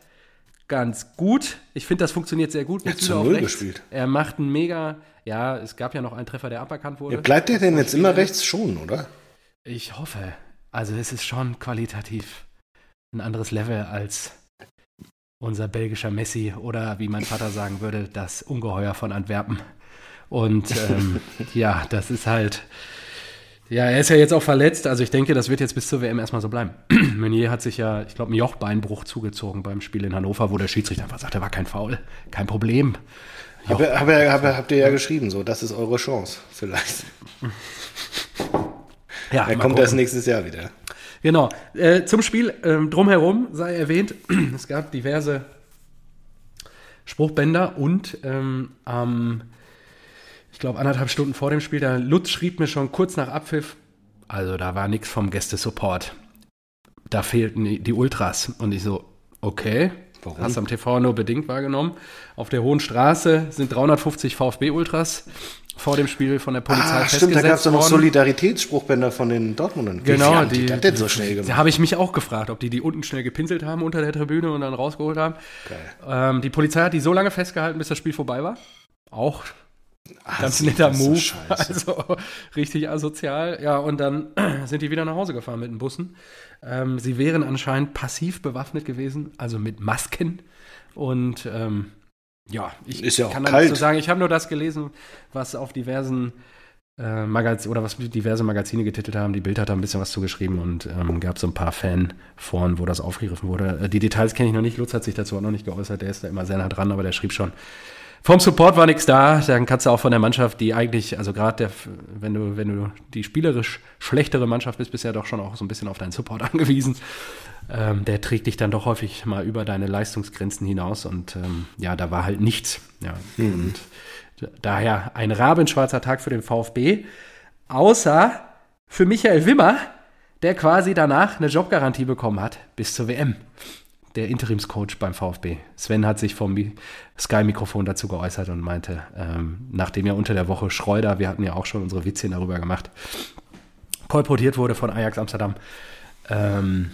ganz gut. Ich finde, das funktioniert sehr gut. Er hat zu Null gespielt. Er macht einen mega, ja, es gab ja noch einen Treffer, der aberkannt wurde. Ja, bleibt er denn jetzt immer rechts schon, oder? Ich hoffe. Also es ist schon qualitativ ein anderes Level als unser belgischer Messi oder wie mein Vater sagen würde, das Ungeheuer von Antwerpen. Und ähm, ja, das ist halt. Ja, er ist ja jetzt auch verletzt, also ich denke, das wird jetzt bis zur WM erstmal so bleiben. Meunier hat sich ja, ich glaube, einen Jochbeinbruch zugezogen beim Spiel in Hannover, wo der Schiedsrichter einfach sagt, er war kein Foul, kein Problem. Hab, hab, hab, habt ihr ja geschrieben, so, das ist eure Chance, vielleicht. Ja, er kommt erst nächstes Jahr wieder. Genau. Äh, zum Spiel ähm, drumherum sei erwähnt, es gab diverse Spruchbänder und ähm, am, glaube, anderthalb Stunden vor dem Spiel, der Lutz schrieb mir schon kurz nach Abpfiff, also da war nichts vom Gästesupport. Da fehlten die Ultras. Und ich so, okay, Warum? Hast am TV nur bedingt wahrgenommen. Auf der Hohen Straße sind 350 VfB-Ultras vor dem Spiel von der Polizei ah, Stimmt, da gab es doch noch Solidaritätsspruchbänder von den Dortmundern. Genau, die, die das denn so schnell gemacht? Da habe ich mich auch gefragt, ob die die unten schnell gepinselt haben unter der Tribüne und dann rausgeholt haben. Ähm, die Polizei hat die so lange festgehalten, bis das Spiel vorbei war. Auch Ach, ganz netter Move. So also richtig asozial. Ja, und dann sind die wieder nach Hause gefahren mit den Bussen. Ähm, sie wären anscheinend passiv bewaffnet gewesen, also mit Masken. Und ähm, ja, ich ist ja kann da nichts zu sagen. Ich habe nur das gelesen, was auf diversen äh, Magaz oder was diverse Magazine getitelt haben. Die Bild hat da ein bisschen was zugeschrieben und ähm, gab so ein paar Fanforen, wo das aufgegriffen wurde. Äh, die Details kenne ich noch nicht. Lutz hat sich dazu auch noch nicht geäußert. Der ist da immer sehr nah dran, aber der schrieb schon, vom Support war nichts da. Dann kannst du auch von der Mannschaft, die eigentlich, also gerade wenn du, wenn du die spielerisch schlechtere Mannschaft bist, ja doch schon auch so ein bisschen auf deinen Support angewiesen. Ähm, der trägt dich dann doch häufig mal über deine Leistungsgrenzen hinaus und ähm, ja, da war halt nichts. Ja. Mhm. Und daher ein rabenschwarzer Tag für den VfB, außer für Michael Wimmer, der quasi danach eine Jobgarantie bekommen hat bis zur WM der Interimscoach beim VfB. Sven hat sich vom Sky-Mikrofon dazu geäußert und meinte, ähm, nachdem ja unter der Woche Schreuder, wir hatten ja auch schon unsere Witzchen darüber gemacht, kolportiert wurde von Ajax Amsterdam, ähm,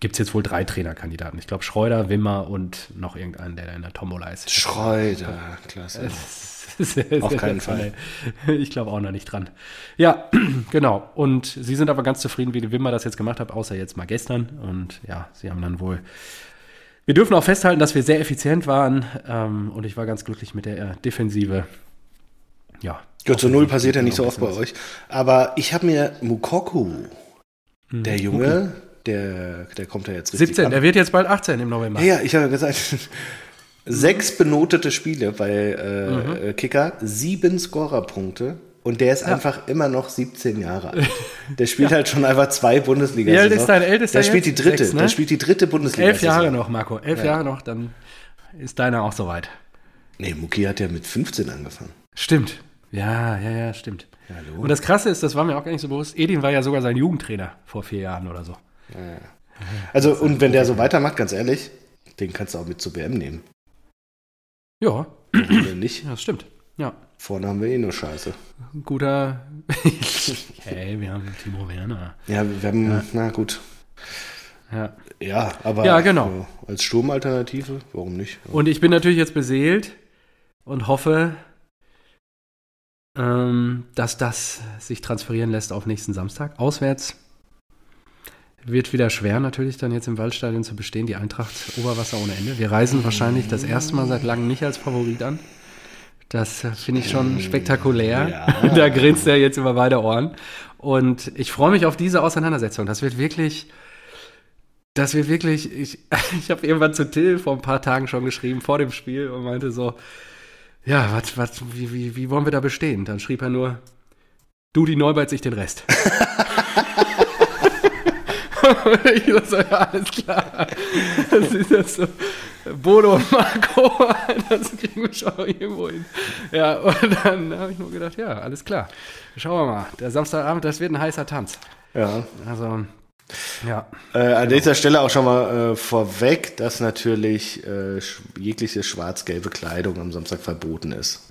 gibt es jetzt wohl drei Trainerkandidaten. Ich glaube Schreuder, Wimmer und noch irgendeinen, der da in der Tombola ist. Schreuder, klasse. Sehr, sehr, Auf keinen Fall. Ich glaube auch noch nicht dran. Ja, genau. Und sie sind aber ganz zufrieden, wie Wimmer das jetzt gemacht hat, außer jetzt mal gestern. Und ja, sie haben dann wohl. Wir dürfen auch festhalten, dass wir sehr effizient waren. Ähm, und ich war ganz glücklich mit der Defensive. Ja. Gut, zu Null passiert ja nicht so oft bei euch. Aber ich habe mir Mukoku, hm, der Junge, okay. der, der kommt ja jetzt richtig 17, an. der wird jetzt bald 18 im November. Ja, ich habe gesagt, Sechs benotete Spiele bei äh, mhm. Kicker, sieben Scorerpunkte und der ist ja. einfach immer noch 17 Jahre alt. Der spielt ja. halt schon einfach zwei Bundesliga. Wie alt ist dein ältester? Der spielt die dritte. Sechs, ne? Der spielt die dritte Bundesliga. Elf Jahre noch, Marco. Elf ja. Jahre noch, dann ist deiner auch soweit. Nee, Muki hat ja mit 15 angefangen. Stimmt. Ja, ja, ja, stimmt. Hallo. Und das Krasse ist, das war mir auch gar nicht so bewusst, Edin war ja sogar sein Jugendtrainer vor vier Jahren oder so. Also, und wenn der so weitermacht, ganz ehrlich, den kannst du auch mit zur WM nehmen. Ja. Warum nicht? Ja, das stimmt. Ja. Vorne haben wir eh nur Scheiße. Guter. hey, wir haben Timo Werner. Ja, wir haben. Ja. Na gut. Ja. Ja, aber ja, genau. als Sturmalternative, warum nicht? Und ich bin natürlich jetzt beseelt und hoffe, ähm, dass das sich transferieren lässt auf nächsten Samstag. Auswärts wird wieder schwer natürlich dann jetzt im Waldstadion zu bestehen. Die Eintracht Oberwasser ohne Ende. Wir reisen wahrscheinlich das erste Mal seit langem nicht als Favorit an. Das finde ich schon spektakulär. Ja. da grinst er jetzt über beide Ohren. Und ich freue mich auf diese Auseinandersetzung. Das wird wirklich. dass wir wirklich, ich, ich habe irgendwann zu Till vor ein paar Tagen schon geschrieben, vor dem Spiel, und meinte so, ja, was, was, wie, wie, wie wollen wir da bestehen? Dann schrieb er nur, du, die Neubert sich den Rest. ich so, ja, alles klar. Das ist ja so. Bodo und Marco, das kriegen wir schon irgendwo hin. Ja, und dann habe ich nur gedacht, ja, alles klar. Schauen wir mal. Der Samstagabend, das wird ein heißer Tanz. Ja. Also, ja. Äh, an dieser Stelle auch schon mal äh, vorweg, dass natürlich äh, jegliche schwarz-gelbe Kleidung am Samstag verboten ist.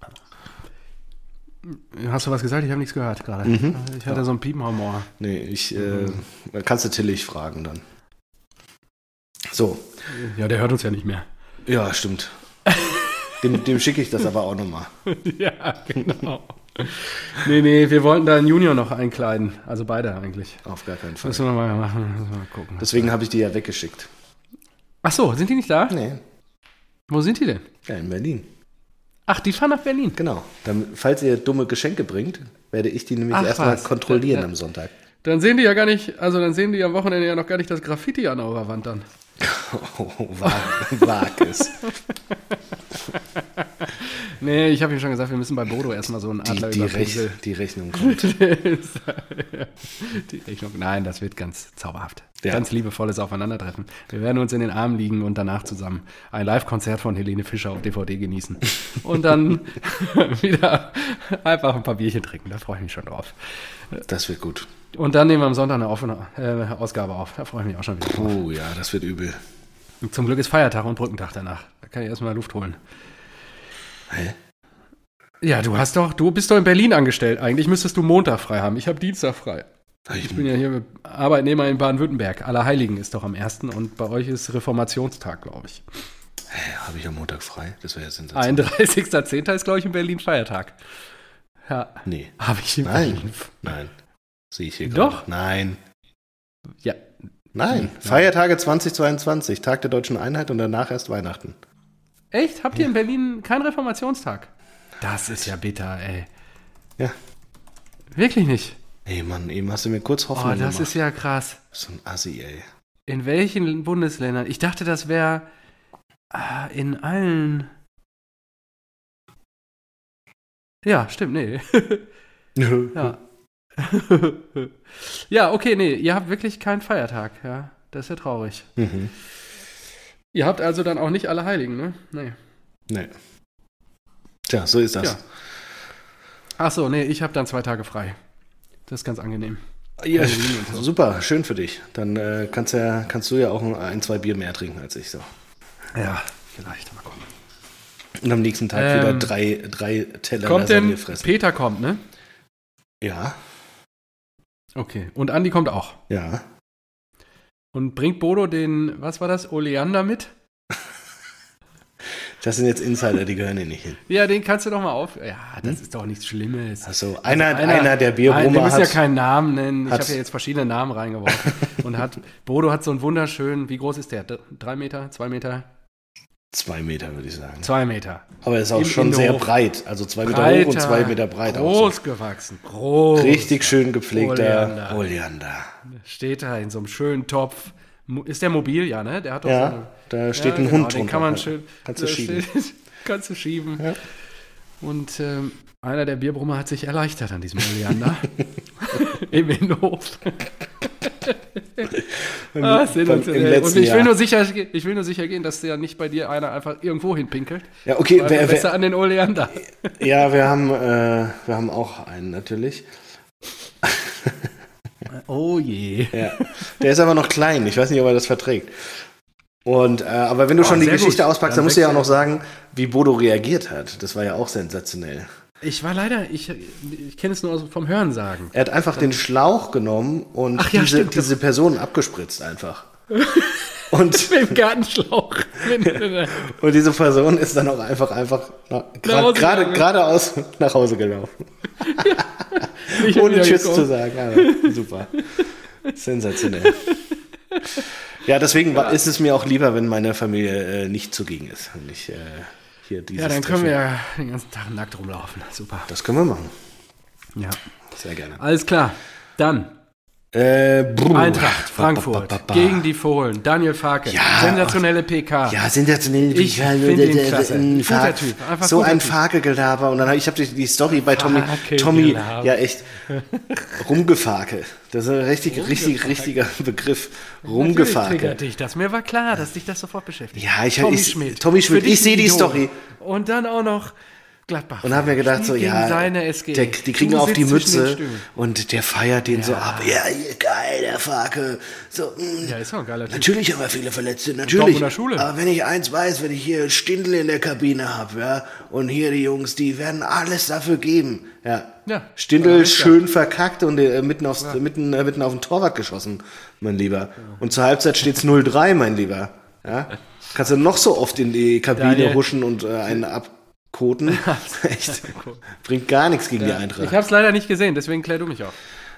Hast du was gesagt? Ich habe nichts gehört gerade. Ich hatte so einen Piepenhumor. Nee, ich, äh, kannst du Tillich fragen dann. So, Ja, der hört uns ja nicht mehr. ja, stimmt. Dem, dem schicke ich das aber auch nochmal. ja, genau. nee, nee, wir wollten da einen Junior noch einkleiden. Also beide eigentlich. Auf gar keinen Fall. Müssen wir mal machen. Müssen wir mal gucken. Deswegen habe ich die ja weggeschickt. Ach so, sind die nicht da? Nee, Wo sind die denn? ja, in Berlin. Ach, die fahren nach Berlin. Genau. Dann, falls ihr dumme Geschenke bringt, werde ich die nämlich Ach, erstmal was. kontrollieren Ja, ja. am Sonntag. Dann sehen die ja gar nicht, also dann sehen die am Wochenende ja noch gar nicht das Graffiti an eurer Wand dann. Oh, wag, wag es. Nee, ich habe ihm schon gesagt, wir müssen bei Bodo erstmal so einen Die, Adler die, über Rech die Rechnung kommt. Die Rechnung. Nein, das wird ganz zauberhaft. Ja. Ganz liebevolles Aufeinandertreffen. Wir werden uns in den Armen liegen und danach zusammen ein Live-Konzert von Helene Fischer auf DVD genießen. Und dann wieder einfach ein paar Bierchen trinken. Da freue ich mich schon drauf. Das wird gut. Und dann nehmen wir am Sonntag eine offene äh, Ausgabe auf. Da freue ich mich auch schon wieder drauf. Oh ja, das wird übel. Zum Glück ist Feiertag und Brückentag danach. Da kann ich erstmal Luft holen. Hä? Ja, du hast doch, du bist doch in Berlin angestellt. Eigentlich müsstest du Montag frei haben. Ich habe Dienstag frei. Ich bin ja hier Arbeitnehmer in Baden-Württemberg. Allerheiligen ist doch am 1. und bei euch ist Reformationstag, glaube ich. Habe ich am Montag frei? Das wäre ja sensationell. 31.10. ist, glaube ich, in Berlin Feiertag. Ja, Nee. habe ich in Nein. Berlin. Nein. Sehe ich hier Doch. gerade. Nein. Ja, Nein. Feiertage 2022, Tag der deutschen Einheit und danach erst Weihnachten. Echt? Habt ihr in Berlin keinen Reformationstag? Das ist ja bitter, ey. Ja. Wirklich nicht. Ey Mann, eben hast du mir kurz Oh, Hoffnung das gemacht. ist ja krass. so ein Assi, ey. In welchen Bundesländern? Ich dachte, das wäre ah, in allen. Ja, stimmt, nee. ja. ja, okay, nee, ihr habt wirklich keinen Feiertag, ja. Das ist ja traurig. Mhm. Ihr habt also dann auch nicht alle Heiligen, ne? Nee. Nee. Tja, so ist das. Ja. Ach so, nee, ich habe dann zwei Tage frei. Das ist ganz angenehm. Ja, und so. super, schön für dich. Dann äh, kannst, ja, kannst du ja auch ein, zwei Bier mehr trinken als ich so. Ja, vielleicht. Mal gucken. Und am nächsten Tag Ähm, wieder drei, drei Teller Kommt denn, fressen. Peter kommt, ne? Ja, Okay. Und Andi kommt auch. ja. Und bringt Bodo den, was war das, Oleander mit? Das sind jetzt Insider, die gehören hier nicht hin. Ja, den kannst du doch mal auf. Ja, das ist doch nichts Schlimmes. Also einer, einer- einer, der Bierbrummer wir müssen ja keinen Namen nennen. Ich habe ja jetzt verschiedene Namen reingeworfen. und hat, Bodo hat so einen wunderschönen, wie groß ist der? Drei Meter, zwei Meter? Zwei Meter, würde ich sagen. Zwei Meter. Aber er ist auch Im schon sehr breit. Also zwei Meter hoch und zwei Meter breit. Auch Groß gewachsen. Groß. so. Richtig schön gepflegter Oleander. Oleander. Steht da in so einem schönen Topf. Ist der mobil? Ja, ne? Der hat doch so Ja, eine, da steht Ja, ein genau, Hund Den drunter. kann man schön. Kannst du schieben. steht- kannst du schieben. Ja. Und ähm, einer der Bierbrummer hat sich erleichtert an diesem Oleander. Im Innenhof. ah, sensationell. Und ich will, nur sicher, ich will nur sicher gehen, dass ja nicht bei dir einer einfach irgendwo hinpinkelt. Ja, okay, Weil wer, besser wer, an den Oleander. ja, wir haben, äh, wir haben auch einen natürlich. Oh je. Ja. Der ist aber noch klein. Ich weiß nicht, ob er das verträgt. Und, äh, aber wenn du Oh, schon die Geschichte gut. auspackst, Dann dann musst du ja auch noch sagen, wie Bodo reagiert hat. Das war ja auch sensationell. Ich war leider, ich, ich kenne es nur vom Hörensagen. Er hat einfach den Schlauch genommen und Ach ja, diese, stimmt. diese Person abgespritzt einfach. Und, Mit dem Gartenschlauch. und diese Person ist dann auch einfach, einfach gerade geradeaus nach Hause gelaufen. Ich Ohne Tschüss gekommen. zu sagen. Ja, super. Sensationell. Ja, deswegen war, ist es mir auch lieber, wenn meine Familie äh, nicht zugegen ist. Und ich äh, hier dieses Ja, dann können Treffen- wir ja den ganzen Tag nackt rumlaufen. Super. Das können wir machen. Ja. Sehr gerne. Alles klar. Dann Äh. Eintracht, Frankfurt, Ba, ba, ba, gegen die Fohlen, Daniel Farke, Ja. sensationelle PK. Ja, sensationell. Ich Ja, find der- ihn klasse. ein Guter Typ, einfach So guter ein Typ. Fakelgelaber. Und dann habe ich habe die, die Story bei Tommy. Tommy, ja echt, rumgefakel. Das ist ein richtig, richtig, richtiger Begriff. Triggert dich das. Mir war klar, dass dich das sofort beschäftigt. Ja, ich- Tommy ich- Schmidt. Tommy Schmidt, ich seh ein die. Story. Und dann auch noch Gladbach. Und habe mir gedacht, so, ja, der, die kriegen Du auf die Mütze und der feiert den so ab. Ja, geil, der Fakel. So, mh. Ja, ist auch ein geiler Typ. Natürlich haben wir viele Verletzte, natürlich. Dortmunder Schule. Aber wenn ich eins weiß, wenn ich hier Stindl in der Kabine habe, ja, und hier die Jungs, die werden alles dafür geben. Ja. Ja. Stindl Ja, schön verkackt und äh, mitten, aufs, mitten, äh, mitten auf den Torwart geschossen, mein Lieber. Und zur Halbzeit steht's 0-3, mein Lieber. Ja. Kannst du noch so oft in die Kabine Daniel. huschen und äh, einen abkoten. Echt. Bringt gar nichts gegen die Ich Eintracht. habe es leider nicht gesehen, deswegen klär du mich auf.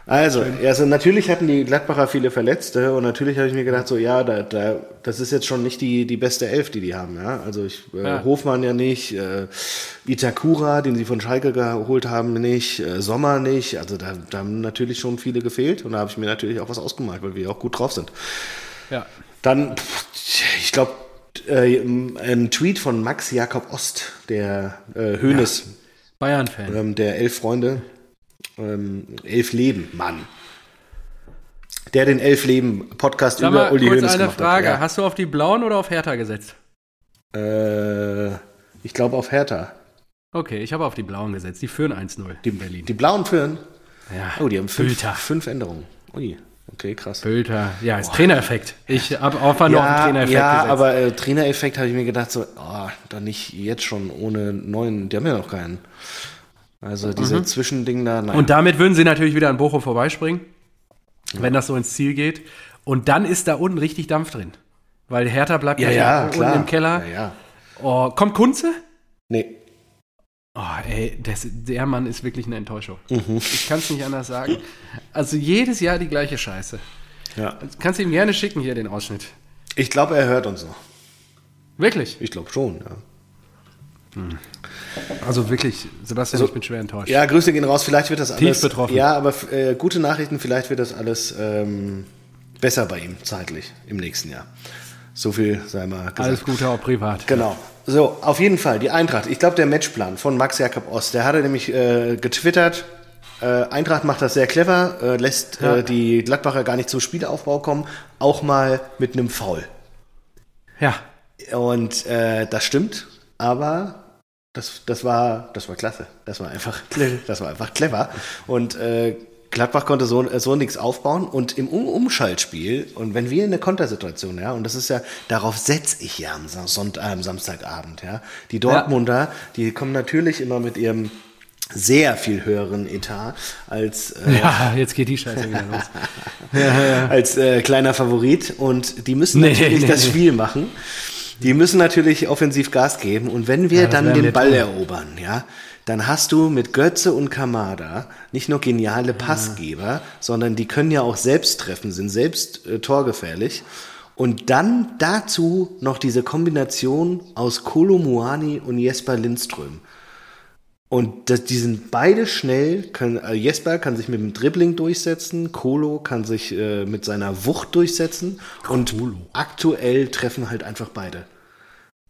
Also, also natürlich hatten die Gladbacher viele Verletzte und natürlich habe ich mir gedacht, so ja, da, da, das ist jetzt schon nicht die, die beste Elf, die die haben. Ja? Also ich, äh, Ja. Hofmann ja nicht, äh, Itakura, den sie von Schalke geholt haben, nicht, äh, Sommer nicht. Also da, da haben natürlich schon viele gefehlt und da habe ich mir natürlich auch was ausgemalt, weil wir auch gut drauf sind. Ja. Dann, ich glaube, äh, ein Tweet von Max Jakob Ost, der äh, Hönes, Bayern-Fan. ähm, der Elf Freunde, ähm, Elf Leben, Mann. Der den Elf Leben Podcast Sag über mal, Uli kurz Hoeneß eine gemacht Frage. hat. Hast du auf die Blauen oder auf Hertha gesetzt? Ja. Äh, ich glaube auf Hertha. Okay, ich habe auf die Blauen gesetzt. Die führen 1-0 Die, in Berlin. die Blauen führen. ja. Oh, die haben fünf, fünf Änderungen. Ui, okay, krass. Bülter. Ja, ist Trainereffekt. Ich habe einfach nur auf den Ja, Trainereffekt ja gesetzt. aber äh, Trainereffekt habe ich mir gedacht, so, oh, dann nicht jetzt schon ohne neuen, die haben ja noch keinen. Also diese Zwischending da, nein. Mhm. Und damit würden sie natürlich wieder an Bochum vorbeispringen, wenn das so ins Ziel geht. Und dann ist da unten richtig Dampf drin. Weil Hertha bleibt ja, ja, ja, unten im Keller. Ja, ja. Oh, kommt Kunze? Nee, Oh, ey, das, der Mann ist wirklich eine Enttäuschung. Mhm. Ich kann es nicht anders sagen. Also jedes Jahr die gleiche Scheiße. ja. Kannst du ihm gerne schicken hier den Ausschnitt. Ich glaube, er hört uns noch. Wirklich? Ich glaube schon, ja. Also wirklich, Sebastian, ich bin schwer enttäuscht. Ja, Grüße gehen raus. Vielleicht wird das alles. betroffen. Ja, aber äh, gute Nachrichten. Vielleicht wird das alles ähm, besser bei ihm zeitlich im nächsten Jahr. So viel sei mal gesagt. Alles Gute auch privat. Genau. So, auf jeden Fall die Eintracht. Ich glaube, der Matchplan von Max Jakob Ost, der hatte nämlich äh, getwittert. Äh, Eintracht macht das sehr clever, äh, lässt Ja. äh, die Gladbacher gar nicht zum Spielaufbau kommen, auch mal mit einem Foul. Ja. Und äh, das stimmt, aber das, das, war, das war klasse. Das war einfach, das war einfach clever. Und äh, Gladbach konnte so, so nichts aufbauen. Und im um Umschaltspiel, und wenn wir in eine Kontersituation, ja, und das ist ja, darauf setze ich ja am, Sam- Sonnt, äh, am Samstagabend, ja. Die Dortmunder, die kommen natürlich immer mit ihrem sehr viel höheren Etat als äh, Ja, jetzt geht die Scheiße wieder los. als äh, kleiner Favorit und die müssen Nee, natürlich nee, das nee. Spiel machen. Die müssen natürlich offensiv Gas geben und wenn wir Ja, dann den Ball tun. erobern, ja, dann hast du mit Götze und Kamada nicht nur geniale Passgeber, sondern die können ja auch selbst treffen, sind selbst äh, torgefährlich. Und dann dazu noch diese Kombination aus Kolo Muani und Jesper Lindström. Und das, die sind beide schnell. Können, äh, Jesper kann sich mit dem Dribbling durchsetzen, Kolo kann sich äh, mit seiner Wucht durchsetzen und aktuell treffen halt einfach beide.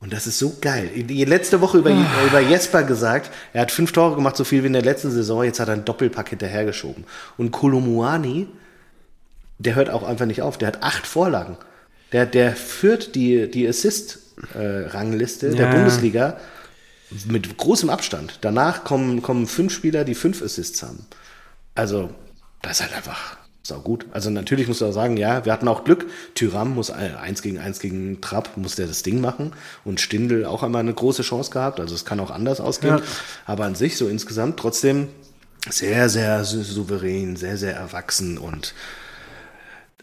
Und das ist so geil. Die letzte Woche über, über Jesper gesagt, er hat fünf Tore gemacht, so viel wie in der letzten Saison, jetzt hat er einen Doppelpack hinterhergeschoben. Und Kolomuani, der hört auch einfach nicht auf, der hat acht Vorlagen. Der, der führt die, die Assist-Rangliste der Ja. Bundesliga mit großem Abstand. Danach kommen, kommen fünf Spieler, die fünf Assists haben. Also, das ist halt einfach sau gut. Also natürlich muss man auch sagen, ja, wir hatten auch Glück. Tyram muss äh, eins gegen eins gegen Trapp, muss der das Ding machen. Und Stindl auch einmal eine große Chance gehabt. Also es kann auch anders ausgehen. Ja. Aber an sich so insgesamt trotzdem sehr, sehr sou- souverän, sehr, sehr erwachsen. Und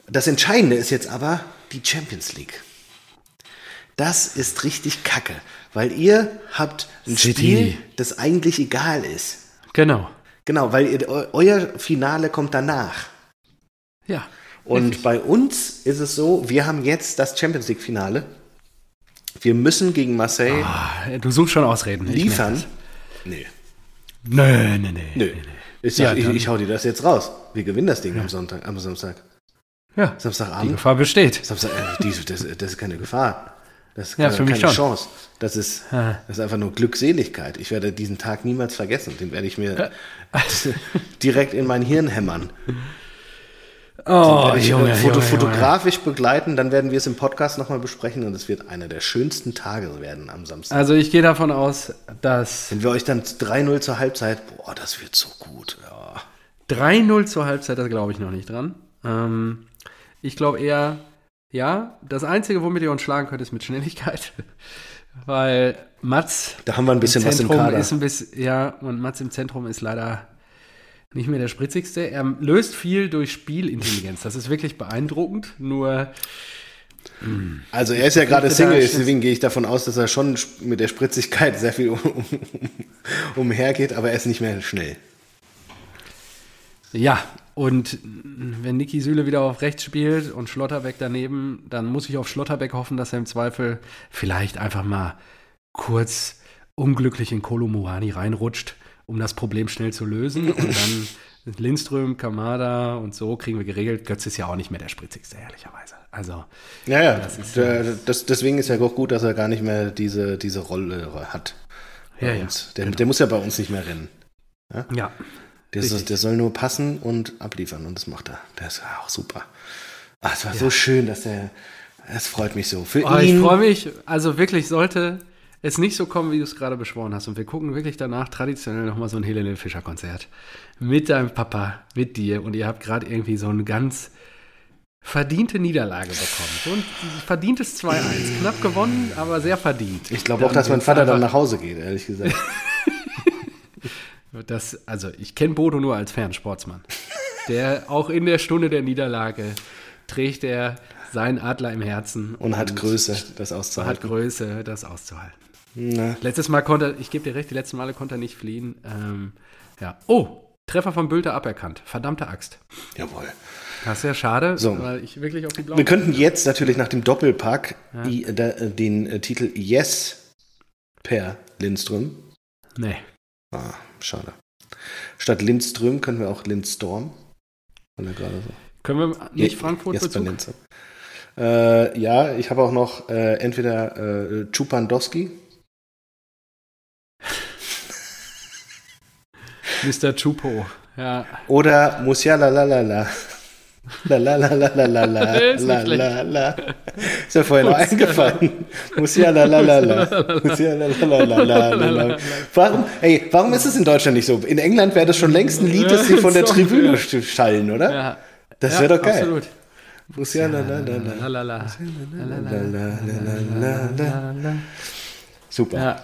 das Entscheidende ist jetzt aber die Champions League. Das ist richtig kacke, weil ihr habt ein City. Spiel, das eigentlich egal ist. Genau. Genau, weil ihr, eu- euer Finale kommt danach. Ja. Und bei uns ist es so, wir haben jetzt das Champions League Finale. Wir müssen gegen Marseille Ah, Du suchst schon Ausreden. liefern. das. Nee. Nö, nö, nö. Nö. Ich, Ja, ich, ich hau dir das jetzt raus. Wir gewinnen das Ding am Sonntag, am Samstag. Ja, die Samstagabend. Gefahr besteht. Samstag, äh, die, das, das ist keine Gefahr. Das ist Ja, keine, für mich keine schon. Chance. Das ist, Ja. das ist einfach nur Glückseligkeit. Ich werde diesen Tag niemals vergessen. Den werde ich mir direkt in mein Hirn hämmern. Oh, ich Junge, foto, Junge, fotografisch begleiten, dann werden wir es im Podcast nochmal besprechen und es wird einer der schönsten Tage werden am Samstag. Also ich gehe davon aus, dass Wenn wir euch dann 3-0 zur Halbzeit, boah, das wird so gut. Ja. 3-0 zur Halbzeit, da glaube ich noch nicht dran. Ähm, ich glaube eher, ja, das Einzige, womit ihr uns schlagen könnt, ist mit Schnelligkeit. Weil Mats Da haben wir ein bisschen was im Kader. ist ein bisschen, ja, und Mats im Zentrum ist leider nicht mehr der spritzigste. Er löst viel durch Spielintelligenz. Das ist wirklich beeindruckend. Nur Also er ist ja gerade Single, deswegen gehe ich davon aus, dass er schon mit der Spritzigkeit sehr viel um, um, umhergeht, aber er ist nicht mehr schnell. Ja, und wenn Niki Süle wieder auf rechts spielt und Schlotterbeck daneben, dann muss ich auf Schlotterbeck hoffen, dass er im Zweifel vielleicht einfach mal kurz unglücklich in Kolomuani reinrutscht, um das Problem schnell zu lösen. Und dann Lindström, Kamada und so kriegen wir geregelt. Götz ist ja auch nicht mehr der spritzigste, ehrlicherweise. Also, Ja, ja, Das ist, der, das, deswegen ist ja auch gut, dass er gar nicht mehr diese, diese Rolle hat. Bei Ja, ja, uns. Der, der muss ja bei uns nicht mehr rennen. ja. Der, soll, der soll nur passen und abliefern und das macht er. Der ist auch super. Ach, es war so schön, dass er. Es freut mich so. Für Oh, ich ihn. freue mich, also wirklich sollte es nicht so kommen, wie du es gerade beschworen hast. Und wir gucken wirklich danach traditionell nochmal so ein Helene Fischer Konzert. Mit deinem Papa, mit dir. Und ihr habt gerade irgendwie so eine ganz verdiente Niederlage bekommen. So ein verdientes 2-1. Knapp gewonnen, aber sehr verdient. Ich glaube auch, dass mein Vater dann nach Hause geht, ehrlich gesagt. Das, also ich kenne Bodo nur als Fernsportsmann. Der auch in der Stunde der Niederlage trägt er seinen Adler im Herzen Und hat Größe, das hat auszuhalten. Größe, das auszuhalten. Na, Letztes Mal konnte, ich gebe dir recht, die letzten Male konnte er nicht fliehen. Ähm, ja. Oh, Treffer von Bülter aberkannt. Verdammte Axt. jawohl. Das ist ja schade, So. weil ich wirklich auf die blauen. Wir könnten jetzt natürlich nach dem Doppelpack i, da, äh, den äh, Titel Yes per Lindström. Nee. Ah, schade. Statt Lindström können wir auch Lindstorm. Oder gerade so. Können wir nicht Je- Frankfurt Jesper Bezug? Lindström. Äh, ja, ich habe auch noch äh, entweder äh, Chupandowski. Mr. Chupo. Ja. Oder Musiala la la la. La la la la la la la la la la. Ist ja vorhin noch eingefallen. Musiala la la la. Musiala la la la la la la. Warum, ey, warum ist es in Deutschland nicht so? In England wäre das schon längst ein Lied, das sie von der Tribüne schallen, oder? ja. Das wäre doch geil. Absolut. Musiala la la la. La la la la la la. Super. Ja.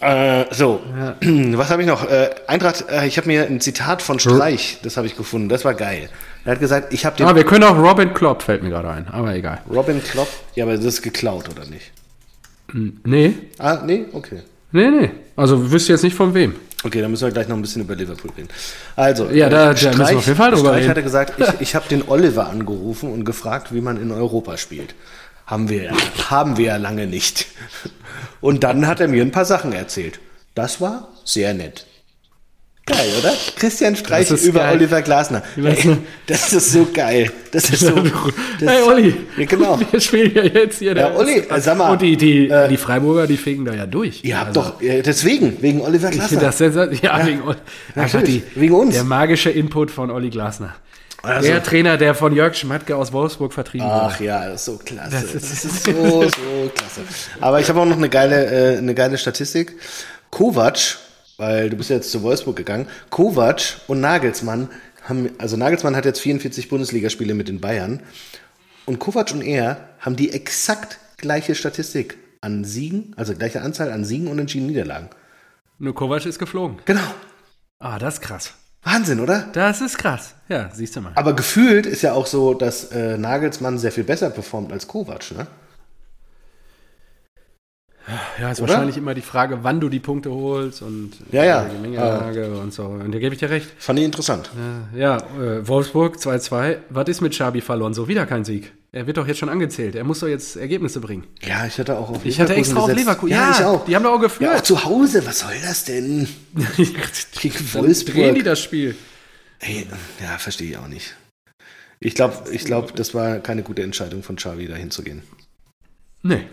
Äh, so, was habe ich noch? Äh, Eintracht, äh, ich habe mir ein Zitat von Streich, das habe ich gefunden, das war geil. Er hat gesagt, ich habe den Ah, wir können auch Robin Klopp, fällt mir gerade ein, aber egal. Robin Klopp, ja, aber das ist geklaut, oder nicht? Nee, Ah, nee, okay. nee, nee. Also wüsste jetzt nicht von wem. Okay, dann müssen wir gleich noch ein bisschen über Liverpool reden. Also, Ja, da- da müssen wir Streich, auf jeden Fall drüber Streich reden. hatte gesagt, ich, ich habe den Oliver angerufen und gefragt, wie man in Europa spielt. Haben wir, ja- haben wir ja lange nicht. Und dann hat er mir ein paar Sachen erzählt. Das war sehr nett. Geil, oder? Christian Streich ist über geil. Oliver Glasner. Ey, das ist so geil. Das ist so. Das, hey Olli, Ja, genau. wir spielen ja jetzt hier. Ja, Olli, äh, sag mal, Und die, die, äh, die Freiburger, die fegen da ja durch. Ihr habt Also, doch, äh, deswegen, wegen Oliver Ich Glasner. finde das sensa- ja, wegen, die, wegen uns. Der magische Input von Olli Glasner. Also- der Trainer, der von Jörg Schmatke aus Wolfsburg vertrieben Ach wurde. ja, das ist so klasse. Das Das ist, ist- so, so klasse. Aber ich habe auch noch eine geile, äh, eine geile Statistik. Kovac, weil du bist ja jetzt zu Wolfsburg gegangen, Kovac und Nagelsmann haben, also Nagelsmann hat jetzt 44 Bundesligaspiele mit den Bayern und Kovac und er haben die exakt gleiche Statistik an Siegen, also gleiche Anzahl an Siegen und entschiedenen Niederlagen. Nur Kovac ist geflogen. Genau. Ah, das ist krass. Wahnsinn, oder? Das ist krass. Ja, siehst du mal. Aber gefühlt ist ja auch so, dass äh, Nagelsmann sehr viel besser performt als Kovac, ne? Ja, ist Oder? wahrscheinlich immer die Frage, wann du die Punkte holst und Ja, ja. die Gemengelage und so. Und da gebe ich dir recht. Fand ich interessant. Ja, äh, Wolfsburg 2-2. Was ist mit Xabi verloren? So wieder kein Sieg. Er wird doch jetzt schon angezählt. Er muss doch jetzt Ergebnisse bringen. Ja, ich hatte auch auf Ich hatte extra auf gesetzt. Leverkusen. Ja, ich auch. Die haben doch auch Ja, auch geführt. zu Hause. Was soll das denn? Gegen Wolfsburg. drehen die das Spiel. Ey, ja, verstehe ich auch nicht. Ich glaube, ich glaub, das war keine gute Entscheidung von Xavi, da hinzugehen. Nee.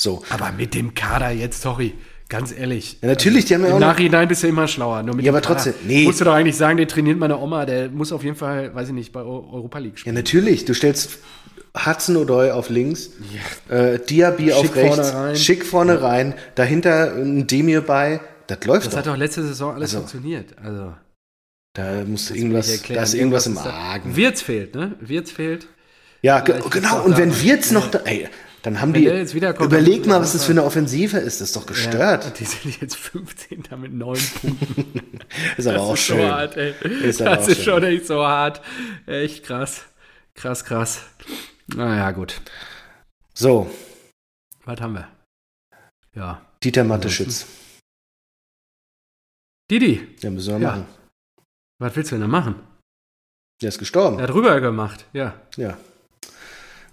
So. Aber mit dem Kader jetzt, sorry, ganz ehrlich. Ja, natürlich, die haben ja Im auch noch- Nachhinein bist du immer schlauer. Nur mit Ja, aber trotzdem, Kader nee. Musst du doch eigentlich sagen, der trainiert meine Oma, der muss auf jeden Fall, weiß ich nicht, bei Eu- Europa League Ja, spielen. natürlich. Du stellst Hudson Odoi auf links, äh, Diaby auf rechts, vorne rein. schick vorne rein, dahinter ein Demir bei. Das läuft Das doch. hat doch letzte Saison alles Also. funktioniert. Also, Da muss irgendwas, da ist irgendwas im Argen. Wirtz fehlt, ne? Wirtz fehlt. Ja, Vielleicht genau. Und wenn. Wirtz noch da, ey, dann haben Wenn die, jetzt wiederkommt, überleg mal, was das für eine Offensive ist. Das ist doch Ja, gestört. die sind jetzt 15. mit 9 Punkten. Ist aber Das auch ist schön. so hart, ey. Ist das ist schön. schon echt so hart. Echt krass. Krass, krass. Naja, gut. So, Was haben wir? Ja. Dieter Mateschitz. Didi, Ja, müssen wir Ja. machen. was willst du denn da machen? Der ist gestorben. Er hat rüber gemacht, ja. Ja.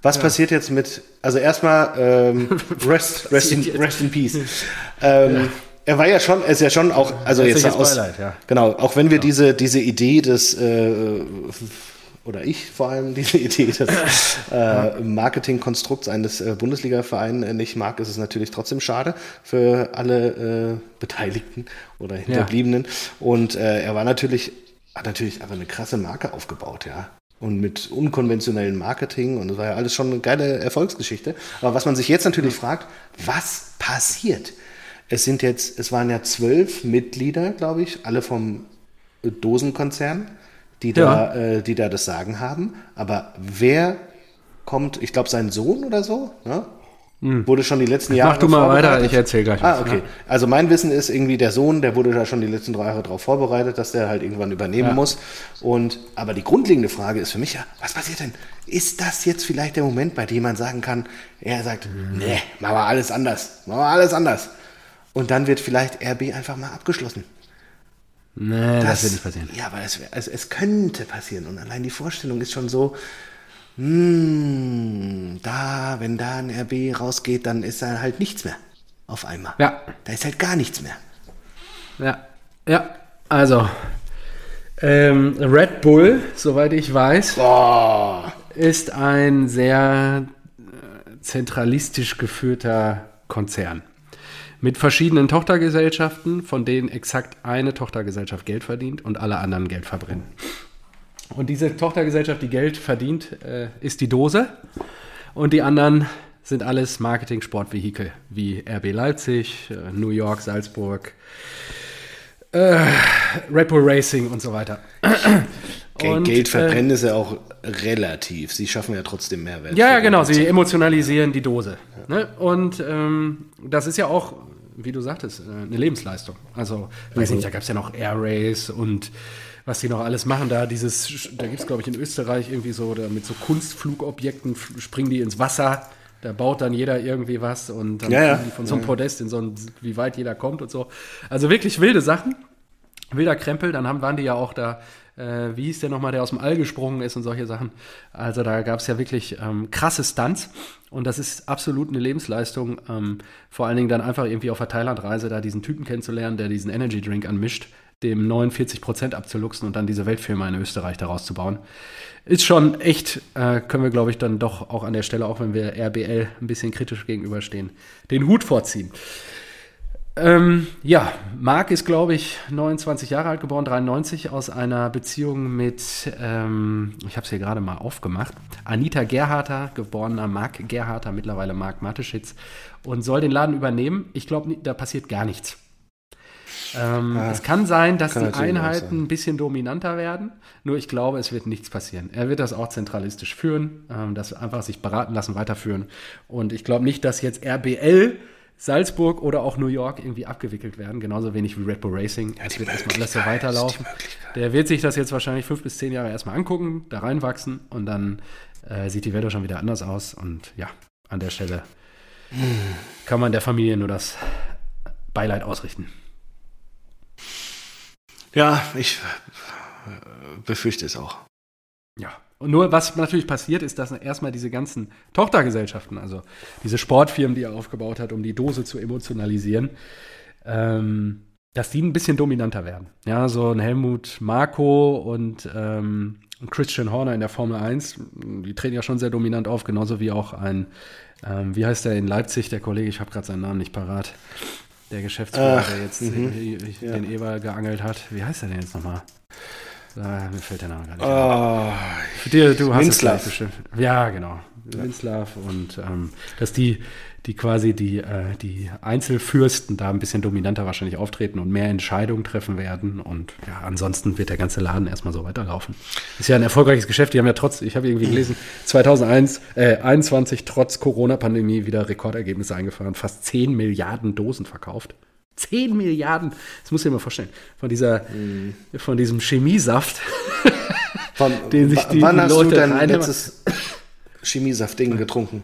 Was Ja. passiert jetzt mit, also erstmal, ähm, rest, rest, in, rest in Peace. Ähm, Er war ja schon, er ist ja schon auch, also jetzt aus, Beileid, ja. genau, auch wenn wir diese, diese Idee des, äh, oder ich vor allem diese Idee des äh, Marketingkonstrukts eines äh, Bundesliga-Vereins äh, nicht mag, ist es natürlich trotzdem schade für alle äh, Beteiligten oder Hinterbliebenen. Und äh, er war natürlich, hat natürlich aber eine krasse Marke aufgebaut, ja. Und mit unkonventionellem Marketing und das war ja alles schon eine geile Erfolgsgeschichte. Aber was man sich jetzt natürlich fragt, was passiert? Es sind jetzt, es waren ja zwölf Mitglieder, glaube ich, alle vom Dosenkonzern, die da, äh, die da das Sagen haben. Aber wer kommt, ich glaube, sein Sohn oder so, ne? Wurde schon die letzten Jahre. Hm. Mach du mal weiter, ich erzähl gleich Ah, okay. ja. Also mein Wissen ist irgendwie der Sohn, der wurde da schon die letzten drei Jahre darauf vorbereitet, dass der halt irgendwann übernehmen Ja. muss. Und aber die grundlegende Frage ist für mich ja, was passiert denn? Ist das jetzt vielleicht der Moment, bei dem man sagen kann, er sagt, Mhm. nee, machen wir alles anders, machen wir alles anders. Und dann wird vielleicht RB einfach mal abgeschlossen. Nee, das, wird nicht passieren. Ja, aber es, also es könnte passieren. Und allein die Vorstellung ist schon so, hm, da, wenn da ein RB rausgeht, dann ist da halt nichts mehr. Auf einmal. Ja. Da ist halt gar nichts mehr. Ja, ja, also ähm, Red Bull, soweit ich weiß, Boah. ist ein sehr äh, zentralistisch geführter Konzern mit verschiedenen Tochtergesellschaften, von denen exakt eine Tochtergesellschaft Geld verdient und alle anderen Geld verbrennen. Und diese Tochtergesellschaft, die Geld verdient, äh, ist die Dose und die anderen sind alles Marketing-Sportvehikel wie RB Leipzig, äh, New York, Salzburg, äh, Red Bull Racing und so weiter. Geld, Und, Geld äh, verbrennen ist ja auch relativ. Sie schaffen ja trotzdem Mehrwert. Ja, ja, genau. Sie emotionalisieren die Dose. Ne? Und ähm, das ist ja auch, wie du sagtest, äh, eine Lebensleistung. Also, weiß nicht, da gab es ja noch Air Race und was die noch alles machen. Da dieses, da gibt es, glaube ich, in Österreich irgendwie so, da mit so Kunstflugobjekten springen die ins Wasser. Da baut dann jeder irgendwie was und dann Ja, ja. von so einem Podest in so ein, wie weit jeder kommt und so. Also wirklich wilde Sachen wilder Krempel. Dann haben, waren die ja auch da, äh, wie hieß der nochmal, der aus dem All gesprungen ist und solche Sachen. Also da gab es ja wirklich ähm, krasse Stunts und das ist absolut eine Lebensleistung. Ähm, vor allen Dingen dann einfach irgendwie auf der Thailandreise da diesen Typen kennenzulernen, der diesen Energy Drink anmischt, dem 49 Prozent abzuluxen und dann diese Weltfirma in Österreich daraus zu bauen. Ist schon echt, äh, können wir glaube ich dann doch auch an der Stelle, auch wenn wir RBL ein bisschen kritisch gegenüberstehen, den Hut vorziehen. Ähm, ja, Marc ist, glaube ich, 29 Jahre alt geworden, 93, aus einer Beziehung mit, ähm, ich habe es hier gerade mal aufgemacht, Anita Gerharter, geborener Marc Gerharter, mittlerweile Marc Mateschitz, und soll den Laden übernehmen. Ich glaube, da passiert gar nichts. Ähm, Ah, es kann sein, dass kann die Einheiten sein. ein bisschen dominanter werden, nur ich glaube, es wird nichts passieren. Er wird das auch zentralistisch führen, ähm, das einfach sich beraten lassen, weiterführen. Und ich glaube nicht, dass jetzt RBL, Salzburg oder auch New York irgendwie abgewickelt werden, genauso wenig wie Red Bull Racing. Ja, es wird erstmal alles so weiterlaufen. Der wird sich das jetzt wahrscheinlich fünf bis zehn Jahre erstmal angucken, da reinwachsen und dann äh, sieht die Welt auch schon wieder anders aus. Und ja, an der Stelle kann man der Familie nur das Beileid ausrichten. Ja, ich äh, befürchte es auch. Ja. Und nur was natürlich passiert, ist, dass erstmal diese ganzen Tochtergesellschaften, also diese Sportfirmen, die er aufgebaut hat, um die Dose zu emotionalisieren, ähm, dass die ein bisschen dominanter werden. Ja, so ein Helmut Marko und ähm, Christian Horner in der Formel 1, die treten ja schon sehr dominant auf, genauso wie auch ein, ähm, wie heißt der in Leipzig, der Kollege, ich habe gerade seinen Namen nicht parat, der Geschäftsführer, Ach, der jetzt mhm. den. Eber geangelt hat. Wie heißt der denn jetzt nochmal? Ah, mir fällt der Name gar nicht. Oh, dir, du hast Winslav. es bestimmt. Ja, genau. Ja. Winslav und ähm, dass die die quasi die, äh, die Einzelfürsten da ein bisschen dominanter wahrscheinlich auftreten und mehr Entscheidungen treffen werden. Und ja, ansonsten wird der ganze Laden erstmal so weiterlaufen. Ist ja ein erfolgreiches Geschäft. Die haben ja trotz, ich habe irgendwie gelesen, 2001, äh, 21 trotz Corona-Pandemie wieder Rekordergebnisse eingefahren. Fast 10 Milliarden Dosen verkauft. 10 Milliarden, das muss ich mir vorstellen, von dieser, mhm. von diesem Chemiesaft, von, den sich die, wann Leute hast du dein letztes Chemiesaft-Ding getrunken?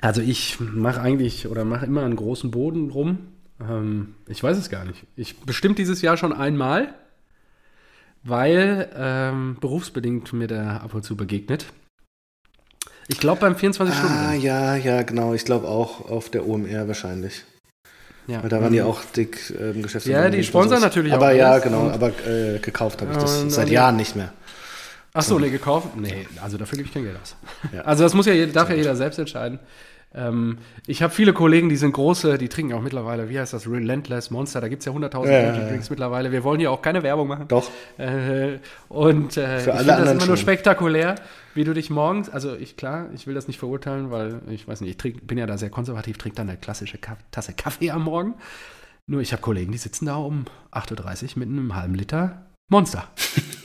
Also ich mache eigentlich oder mache immer einen großen Boden rum. Ähm, ich weiß es gar nicht. Ich bestimmt dieses Jahr schon einmal, weil ähm, berufsbedingt mir der ab und zu begegnet. Ich glaube beim 24 Stunden. Ah, ja, ja, genau. Ich glaube auch auf der OMR wahrscheinlich. Ja. Weil da waren die mhm. auch dick äh, im Geschäft. Ja, die sponsern natürlich aber auch. Aber ja, genau. Aber äh, gekauft habe ich das seit Jahren nicht mehr. Ach so, nee, gekauft? Nee, also dafür gebe ich kein Geld aus. Ja. Also das muss ja, darf ja jeder selbst entscheiden. Ähm, ich habe viele Kollegen, die sind große, die trinken auch mittlerweile, wie heißt das, Relentless Monster, da gibt es ja 100.000 ja, Energy Drinks mittlerweile. Wir wollen hier auch keine Werbung machen. Doch. Äh, und äh, Für ich finde das immer schon. nur spektakulär, wie du dich morgens, also ich, klar, ich will das nicht verurteilen, weil ich weiß nicht, ich trink, bin ja da sehr konservativ, trinke dann eine klassische Ka Tasse Kaffee am Morgen. Nur ich habe Kollegen, die sitzen da um 8.30 Uhr mit einem halben Liter Monster.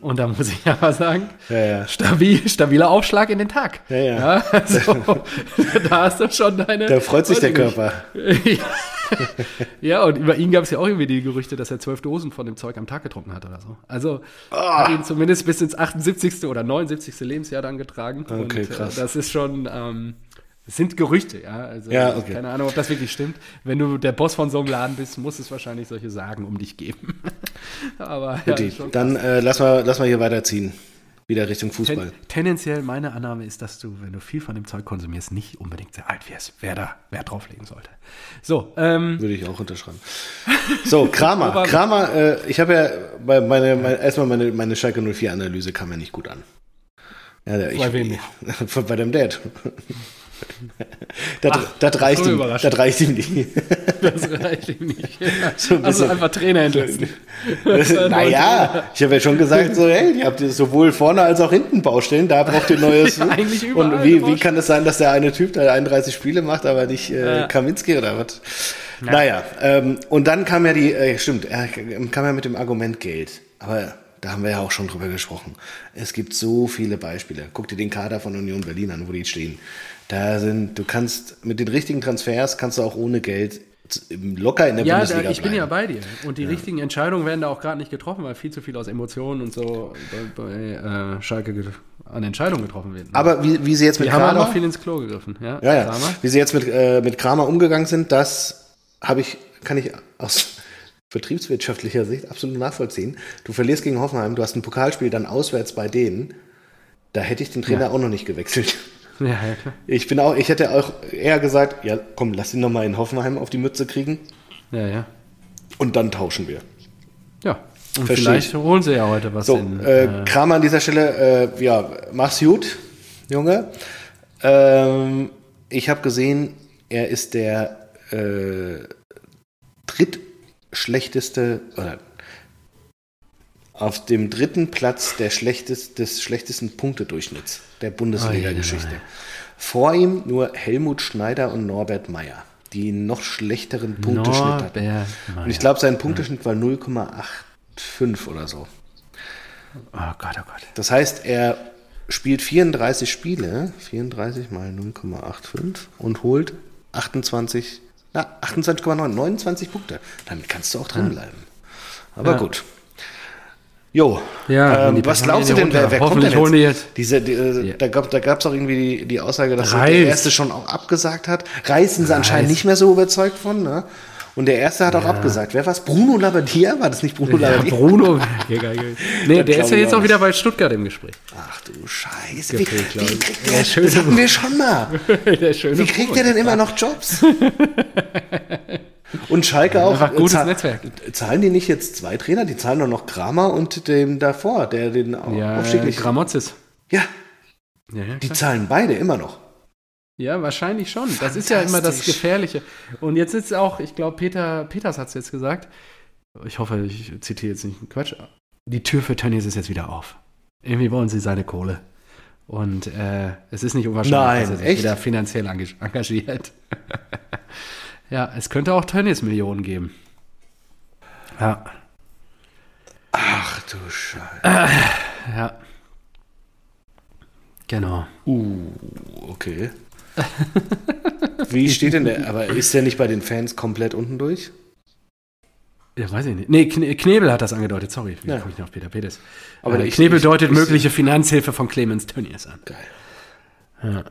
Und da muss ich aber sagen, ja, ja. Stabil, stabiler Aufschlag in den Tag. Ja, ja. Also, da hast du schon deine. Da freut sich der Körper. ja, und über ihn gab es ja auch irgendwie die Gerüchte, dass er zwölf Dosen von dem Zeug am Tag getrunken hat oder so. Also oh. hat ihn zumindest bis ins 78. oder 79. Lebensjahr dann getragen. Okay, und, äh, krass. Äh, das ist schon. Ähm, es sind Gerüchte, ja. Also ja, okay. keine Ahnung, ob das wirklich stimmt. Wenn du der Boss von so einem Laden bist, muss es wahrscheinlich solche Sagen um dich geben. Aber ja, dann äh, lass, mal, lass mal hier weiterziehen. Wieder Richtung Fußball. Ten, tendenziell meine Annahme ist, dass du, wenn du viel von dem Zeug konsumierst, nicht unbedingt sehr alt wirst. Wer da Wert drauflegen sollte. So, ähm, Würde ich auch unterschreiben. So, Kramer. Kramer, äh, ich habe ja bei meine, meine, erstmal meine, meine Schalke 04-Analyse kam ja nicht gut an. Ja, ich, bei wem bei deinem Dad das, Ach, das, reicht ihm, das reicht ihm nicht. Das reicht ihm nicht. so ein also einfach Trainer entlassen. naja, ich habe ja schon gesagt, so, hey, ihr habt sowohl vorne als auch hinten Baustellen, da braucht ihr neues. ja, Und wie, wie kann es sein, dass der eine Typ da 31 Spiele macht, aber nicht äh, ja. Kaminski oder was? Ja. Naja, ähm, und dann kam ja die, äh, stimmt, er kam ja mit dem Argument Geld. Aber da haben wir ja auch schon drüber gesprochen. Es gibt so viele Beispiele. Guck dir den Kader von Union Berlin an, wo die stehen. Da sind, du kannst mit den richtigen Transfers kannst du auch ohne Geld locker in der ja, Bundesliga Ja, ich bleiben. bin ja bei dir. Und die ja. richtigen Entscheidungen werden da auch gerade nicht getroffen, weil viel zu viel aus Emotionen und so bei, bei äh, Schalke an Entscheidungen getroffen wird. Aber wie, wie sie jetzt mit die Kramer... haben auch viel ins Klo gegriffen. Ja, ja, ja. Wie sie jetzt mit, äh, mit Kramer umgegangen sind, das habe ich, kann ich aus betriebswirtschaftlicher Sicht absolut nachvollziehen. Du verlierst gegen Hoffenheim, du hast ein Pokalspiel dann auswärts bei denen. Da hätte ich den Trainer auch noch nicht gewechselt. Ja, ja. Ich bin auch, ich hätte auch eher gesagt, ja, komm, lass ihn noch mal in Hoffenheim auf die Mütze kriegen. Ja, ja. Und dann tauschen wir. Ja. Und Verstehe vielleicht ich. holen sie ja heute was so, in. Äh, äh, Kramer an dieser Stelle, äh, ja, mach's gut, Junge. Ähm, ich habe gesehen, er ist der äh, drittschlechteste, oder auf dem dritten Platz der schlechtest, des schlechtesten Punktedurchschnitts der Bundesliga-Geschichte. Oh, ja, Vor ihm nur Helmut Schneider und Norbert Meyer, die noch schlechteren Punkteschnitt Norbert hatten. Und ich glaube, sein Punkteschnitt war 0,85 oder so. Oh Gott, oh Gott. Das heißt, er spielt 34 Spiele, 34 mal 0,85 und holt 28, na, 28,9, 29 Punkte. Damit kannst du auch drin bleiben. Aber gut. Jo, ja, ähm, was glaubst du denn, wer, wer kommt denn jetzt? jetzt? Diese, die, äh, ja. Da gab es da auch irgendwie die, die Aussage, dass der Erste schon auch abgesagt hat. Reis sind sie anscheinend nicht mehr so überzeugt von. Ne? Und der Erste hat ja. auch abgesagt. Wer war es? Bruno Labbadia? War das nicht Bruno ja, Labbadia? Bruno. nee, der ist ja jetzt auch wieder bei Stuttgart im Gespräch. Ach du Scheiße. Wie, wie kriegt der, der das hatten wir schon mal. wie kriegt der denn immer noch Jobs? Und Schalke auch. Einfach gutes zahl- Netzwerk. Zahlen die nicht jetzt zwei Trainer? Die zahlen doch noch Kramer und dem davor, der den Ja, Aufstieg nicht. Gramozis. Ja, Ja, ja, die zahlen beide immer noch. ja, wahrscheinlich schon. Das ist ja immer das. Gefährliche. Und jetzt ist auch, ich glaube, Peter, Peters hat es jetzt gesagt. Ich hoffe, ich zitiere jetzt nicht Quatsch. Die Tür für Tönnies ist jetzt wieder auf. Irgendwie wollen sie seine Kohle. Und äh, es ist nicht unwahrscheinlich, Nein, dass er sich echt? wieder finanziell engagiert. ja, es könnte auch Tönnies Millionen geben. Ja, Ach du Scheiße. ja. Genau. Uh, okay. Wie steht denn der? Aber ist der nicht bei den Fans komplett unten durch? Ja, weiß ich nicht. Nee, Kne- Knebel hat das angedeutet, sorry. Wie Ja. komme ich noch auf Peter Peters? Aber äh, ich- Knebel ich- deutet ich- mögliche Finanzhilfe von Clemens Tönnies an. Geil. Ja.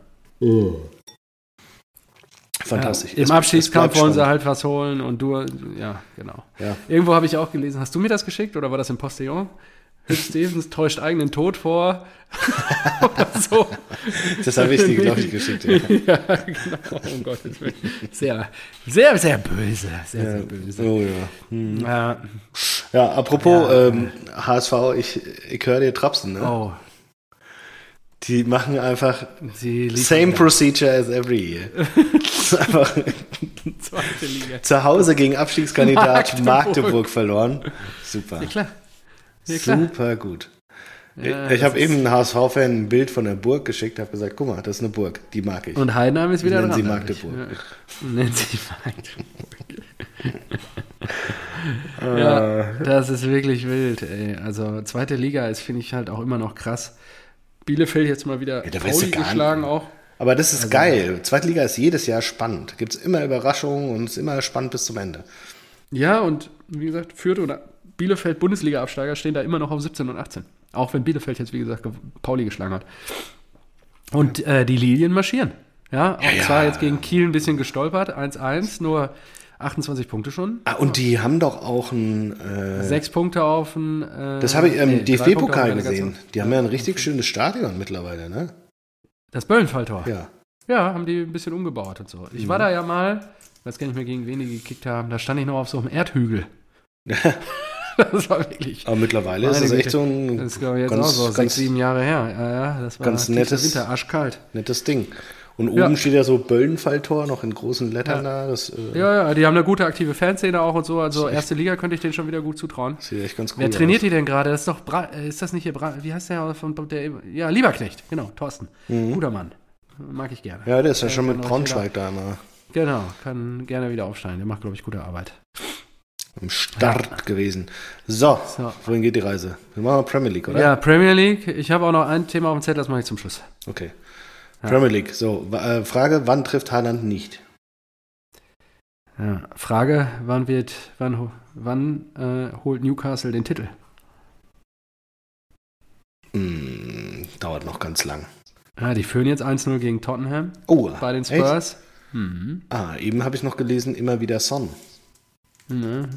Fantastisch. Ja, Im bleibt wollen sie halt was holen und du, ja, genau. Ja. Irgendwo habe ich auch gelesen, hast du mir das geschickt oder war das im Postillon? Hübsch Stevens täuscht eigenen Tod vor. oder so. Das habe ich dir, glaube ich, geschickt. Ja. ja, genau. Um Gottes Willen. Sehr, sehr, sehr böse. Sehr, sehr böse. Oh ja. Ja. Ja, apropos ähm, HSV, ich, ich höre dir Trapsen, ne? Oh, Die machen einfach same procedure as every year. Einfach Zweite Liga. zu Hause gegen Abstiegskandidat Magdeburg. Magdeburg, verloren. Super. Ja, klar. Ja, klar. Super gut. Ja, ich habe eben einem HSV-Fan ein Bild von der Burg geschickt, habe gesagt, guck mal, das ist eine Burg, die mag ich. Und Heidenheim ist wieder Nennen dran. sie. Magdeburg. Ja. Nennen sie Magdeburg. ja, das ist wirklich wild, ey. Also zweite Liga ist, finde ich, halt auch immer noch krass. Bielefeld jetzt mal wieder Ja, Pauli geschlagen nicht. auch. Aber das Also- ist geil. Zweitliga ist jedes Jahr spannend. Gibt es immer Überraschungen und es ist immer spannend bis zum Ende. Ja, und wie gesagt, Fürth oder Bielefeld Bundesliga-Absteiger stehen da immer noch auf 17 und 18. Auch wenn Bielefeld jetzt, wie gesagt, ge- Pauli geschlagen hat. Und äh, die Lilien marschieren. Ja, auch ja. zwar jetzt gegen Kiel ein bisschen gestolpert, 1-1, nur 28 Punkte schon. Ah, und die haben doch auch ein. Äh, Sechs Punkte auf den. Äh, das habe ich im nee, Punkte auf DFB-Pokal gesehen. Die haben ja ein richtig schönes Stadion mittlerweile, ne? Das Böllenfalltor. Ja. Ja. haben die ein bisschen umgebaut und so. Mhm. Ich war da ja mal, weiß gar nicht mehr, gegen wen die gekickt haben, da stand ich noch auf so einem Erdhügel. das war wirklich. Aber mittlerweile ist das echt so ein Das ist, glaube ich, jetzt ganz- auch so ganz- sechs, sieben Jahre her. Ja, ja, das war ganz nettes- Winter, arschkalt. nettes Ding. Und oben Ja. steht ja so Böllenfalltor noch in großen Lettern da. Das äh, Ja, ja, die haben eine gute aktive Fanszene auch und so. Also erste Liga könnte ich denen schon wieder gut zutrauen. sieht echt ganz cool Wer trainiert aus. die denn gerade? Das ist doch Bra äh, ist das nicht hier Bra wie heißt der von der ja Lieberknecht, genau, Thorsten. Guter Mann. Mag ich gerne. Mhm. Ja, der ist ja schon kann mit Braunschweig da immer Genau, kann gerne wieder aufsteigen. Der macht glaube ich gute Arbeit. im Start gewesen. So, So. wohin geht die Reise? Wir machen Premier League, oder? Ja, Premier League. Ich habe auch noch ein Thema auf dem Zettel, das mache ich zum Schluss. Okay. Premier League. So, äh, Frage, wann trifft Haaland nicht? Ja, Frage, wann wird wann wann äh, holt Newcastle den Titel? Hm, dauert noch ganz lang. Ja, die führen jetzt 1-0 gegen Tottenham Oh, bei den? Spurs. Mhm. Ah, eben habe ich noch gelesen, immer wieder Son. Ne,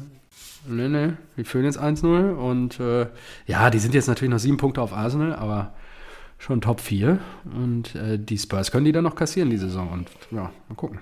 ne, ne. Die führen jetzt 1-0 und äh, ja, die sind jetzt natürlich noch sieben Punkte auf Arsenal, aber schon Top 4 und äh, die Spurs können die dann noch kassieren die Saison und ja, mal gucken,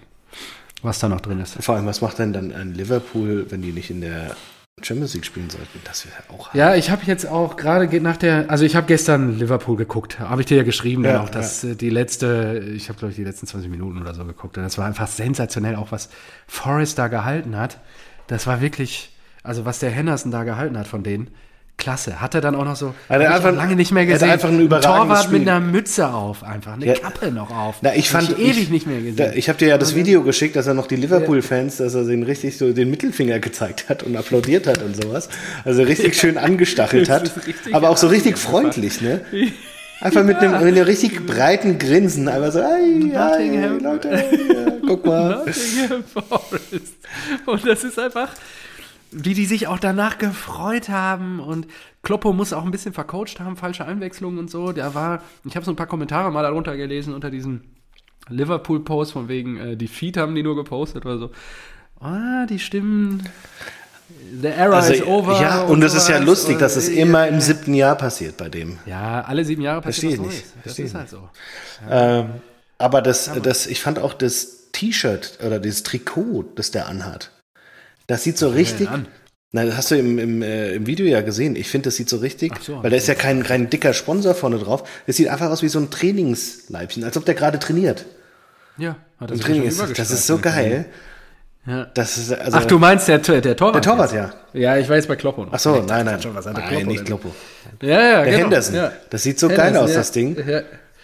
was da noch drin ist. Vor allem, was macht denn dann ein Liverpool, wenn die nicht in der Champions League spielen sollten? Das wäre auch Ja, ich habe jetzt auch gerade ge- nach der, also ich habe gestern Liverpool geguckt, habe ich dir ja geschrieben, Ja, dann auch, dass äh, die letzte, ich habe glaube ich die letzten 20 Minuten oder so geguckt und das war einfach sensationell, auch was Forrest da gehalten hat. Das war wirklich, also was der Henderson da gehalten hat von denen, klasse. Hat er dann auch noch so, Er ich einfach- lange nicht mehr er hat gesehen, einfach ein Torwart mit Spiel. einer Mütze auf, einfach eine Ja. Kappe noch auf. Na, ich fand ewig ich, nicht mehr gesehen. Da, ich habe dir ja das Video geschickt, dass er noch die Liverpool-Fans, dass er den richtig so den Mittelfinger gezeigt hat und applaudiert hat und sowas. Also richtig schön angestachelt hat. Aber auch so richtig freundlich, ne? Einfach mit einem, mit einem richtig breiten Grinsen. Einfach so, ei, ei. Leute, guck mal. Nottingham Forest. Und das ist einfach, wie die sich auch danach gefreut haben. Und Kloppo muss auch ein bisschen vercoacht haben, falsche Einwechslungen und so. Der war, ich habe so ein paar Kommentare mal darunter gelesen unter diesen Liverpool-Post, von wegen, äh, die Feed haben die nur gepostet oder so. Ah, die Stimmen. The era Also, is over. ja, und es ist ja lustig, dass es immer äh, im siebten Jahr passiert bei dem. Ja, alle sieben Jahre passiert Verstehe nicht. Das Verstehe ist halt so. Ähm, aber das, das, ich fand auch das T-Shirt oder dieses Trikot, das der anhat, Das sieht so richtig. an? Nein, das hast du im, im, äh, im Video ja gesehen. Ich finde, das sieht so richtig, so, weil da ist ja kein, kein dicker Sponsor vorne drauf. Das sieht einfach aus wie so ein Trainingsleibchen, als ob der gerade trainiert. Ja, hat er Training ist, das ist so geil. Ja. Das ist, also, Ach, du meinst der, der Torwart? Der Torwart, jetzt? ja. Ja, ich weiß bei Kloppo noch. Ach so, nein, nein. Schon, was hat der nein, Kloppo nicht? Kloppo. Ja, ja, Der genau. Henderson. Ja. Das sieht so geil Henderson, aus, ja. das Ding. Ja.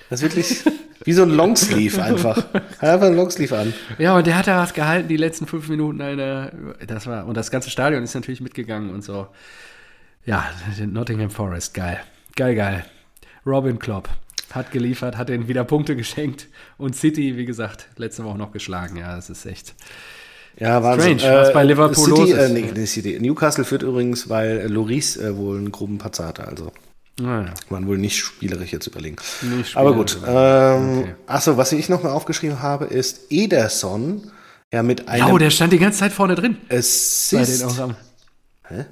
Das ist wirklich wie so ein Longsleeve einfach. Hat einfach ein Longsleeve an. Ja, und der hat da was gehalten, die letzten fünf Minuten, Alter. Das war, und das ganze Stadion ist natürlich mitgegangen und so. Ja, Nottingham Forest, geil. Geil, geil. Robin Klopp hat geliefert, hat denen wieder Punkte geschenkt. Und City, wie gesagt, letzte Woche noch geschlagen. Ja, das ist echt. Ja, Wahnsinn. Strange, was bei Liverpool City, los ist. Äh, nee, nee, City. Newcastle führt übrigens, weil Loris äh, wohl einen groben Patzer hatte. Also Naja, man wohl nicht spielerisch jetzt überlegen. Nicht Aber gut. spielerisch Ähm, Okay. Achso, was ich noch mal aufgeschrieben habe, ist Ederson. Ja, mit ja, einem oh, der stand die ganze Zeit vorne drin. Bei den Assist. Hä?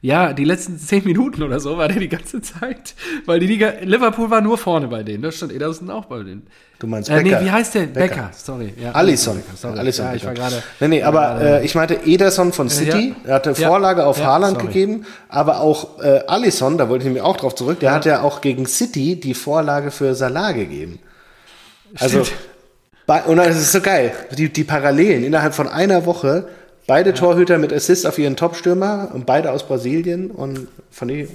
Ja, die letzten zehn Minuten oder so war der die ganze Zeit. Weil die Liga, Liverpool war nur vorne bei denen. Da stand Ederson auch bei denen. Du meinst Äh, nee, Becker. wie heißt der? Becker. Becker, sorry. Ja, Alisson. Becker, sorry. Alisson ja, ich war Becker. gerade. Nee, nee, aber äh, ich meinte Ederson von City, ja. er hatte. Vorlage auf Ja, Haaland sorry. gegeben, aber auch äh, Alisson, da wollte ich mir auch drauf zurück, der hat ja auch gegen City die Vorlage für Salah gegeben. Also, Stimmt. bei, und das ist so geil, die, die Parallelen innerhalb von einer Woche, beide Torhüter mit Assist auf ihren Topstürmer und beide aus Brasilien und fand ich,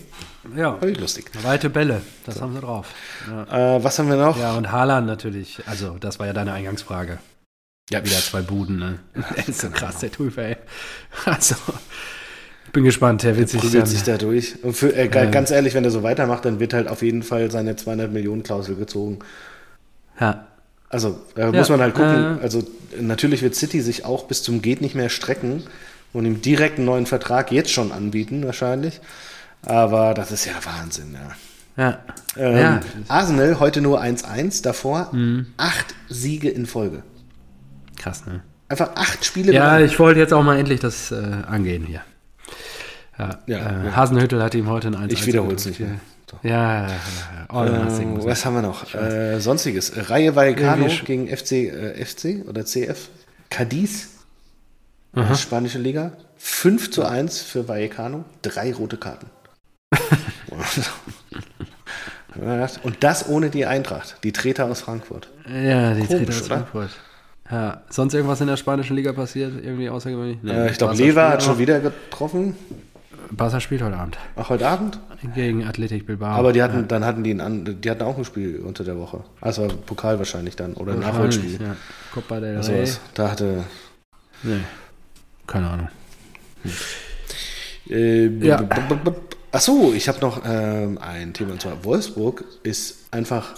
Ja, fand ich lustig. weite Bälle, das haben sie drauf. Ja. Äh, was haben wir noch? ja, und Haaland natürlich. Also, das war ja deine Eingangsfrage. Ja, Wieder zwei Buden, ne? Der ist so krass, der Typ, ey. Also, ich bin gespannt, der wird sich dann, sich da durch. Und für, äh, ga- ganz ehrlich, wenn er so weitermacht, dann wird halt auf jeden Fall seine 200 Millionen Klausel gezogen. Ja, Also äh, muss man halt gucken. äh. Also natürlich wird City sich auch bis zum geht nicht mehr strecken und ihm direkt einen neuen Vertrag jetzt schon anbieten wahrscheinlich. Aber das ist ja Wahnsinn, ja. ja. Ähm, ja. Arsenal heute nur 1-1, davor Mhm. acht Siege in Folge. Krass, ne? Einfach acht Spiele Ja, ich wollte jetzt auch mal endlich das äh, angehen hier. Ja, Ja, äh, ja. Hasenhüttel hat ihm heute ein 1 Ich wiederhole es nicht mehr. Ja, ja, ja. ja. Oh, Ähm, was haben wir noch? Äh, sonstiges. Reihe Vallecano sch- gegen FC, äh, FC oder CF. Cadiz. Spanische Liga. 5 zu 1 für Vallecano. Drei rote Karten. Und das ohne die Eintracht. Die Treter aus Frankfurt. Ja, die Komisch, Treter aus oder? Frankfurt. Ja, sonst irgendwas in der spanischen Liga passiert? Irgendwie außergewöhnlich? Nee, Äh, ich glaube, Lever hat schon wieder getroffen. Barca spielt heute Abend. Auch heute Abend. Gegen Athletic Bilbao. Aber die hatten, dann hatten die, ein, die hatten auch ein Spiel unter der Woche. Also Pokal wahrscheinlich dann. Oder ein Nachholspiel. Ja. Copa del Also Rey. was. Da hatte Nee. Keine Ahnung. Äh, Ja. b- b- b- Ach so, ich habe noch ähm, ein Thema und zwar Wolfsburg ist einfach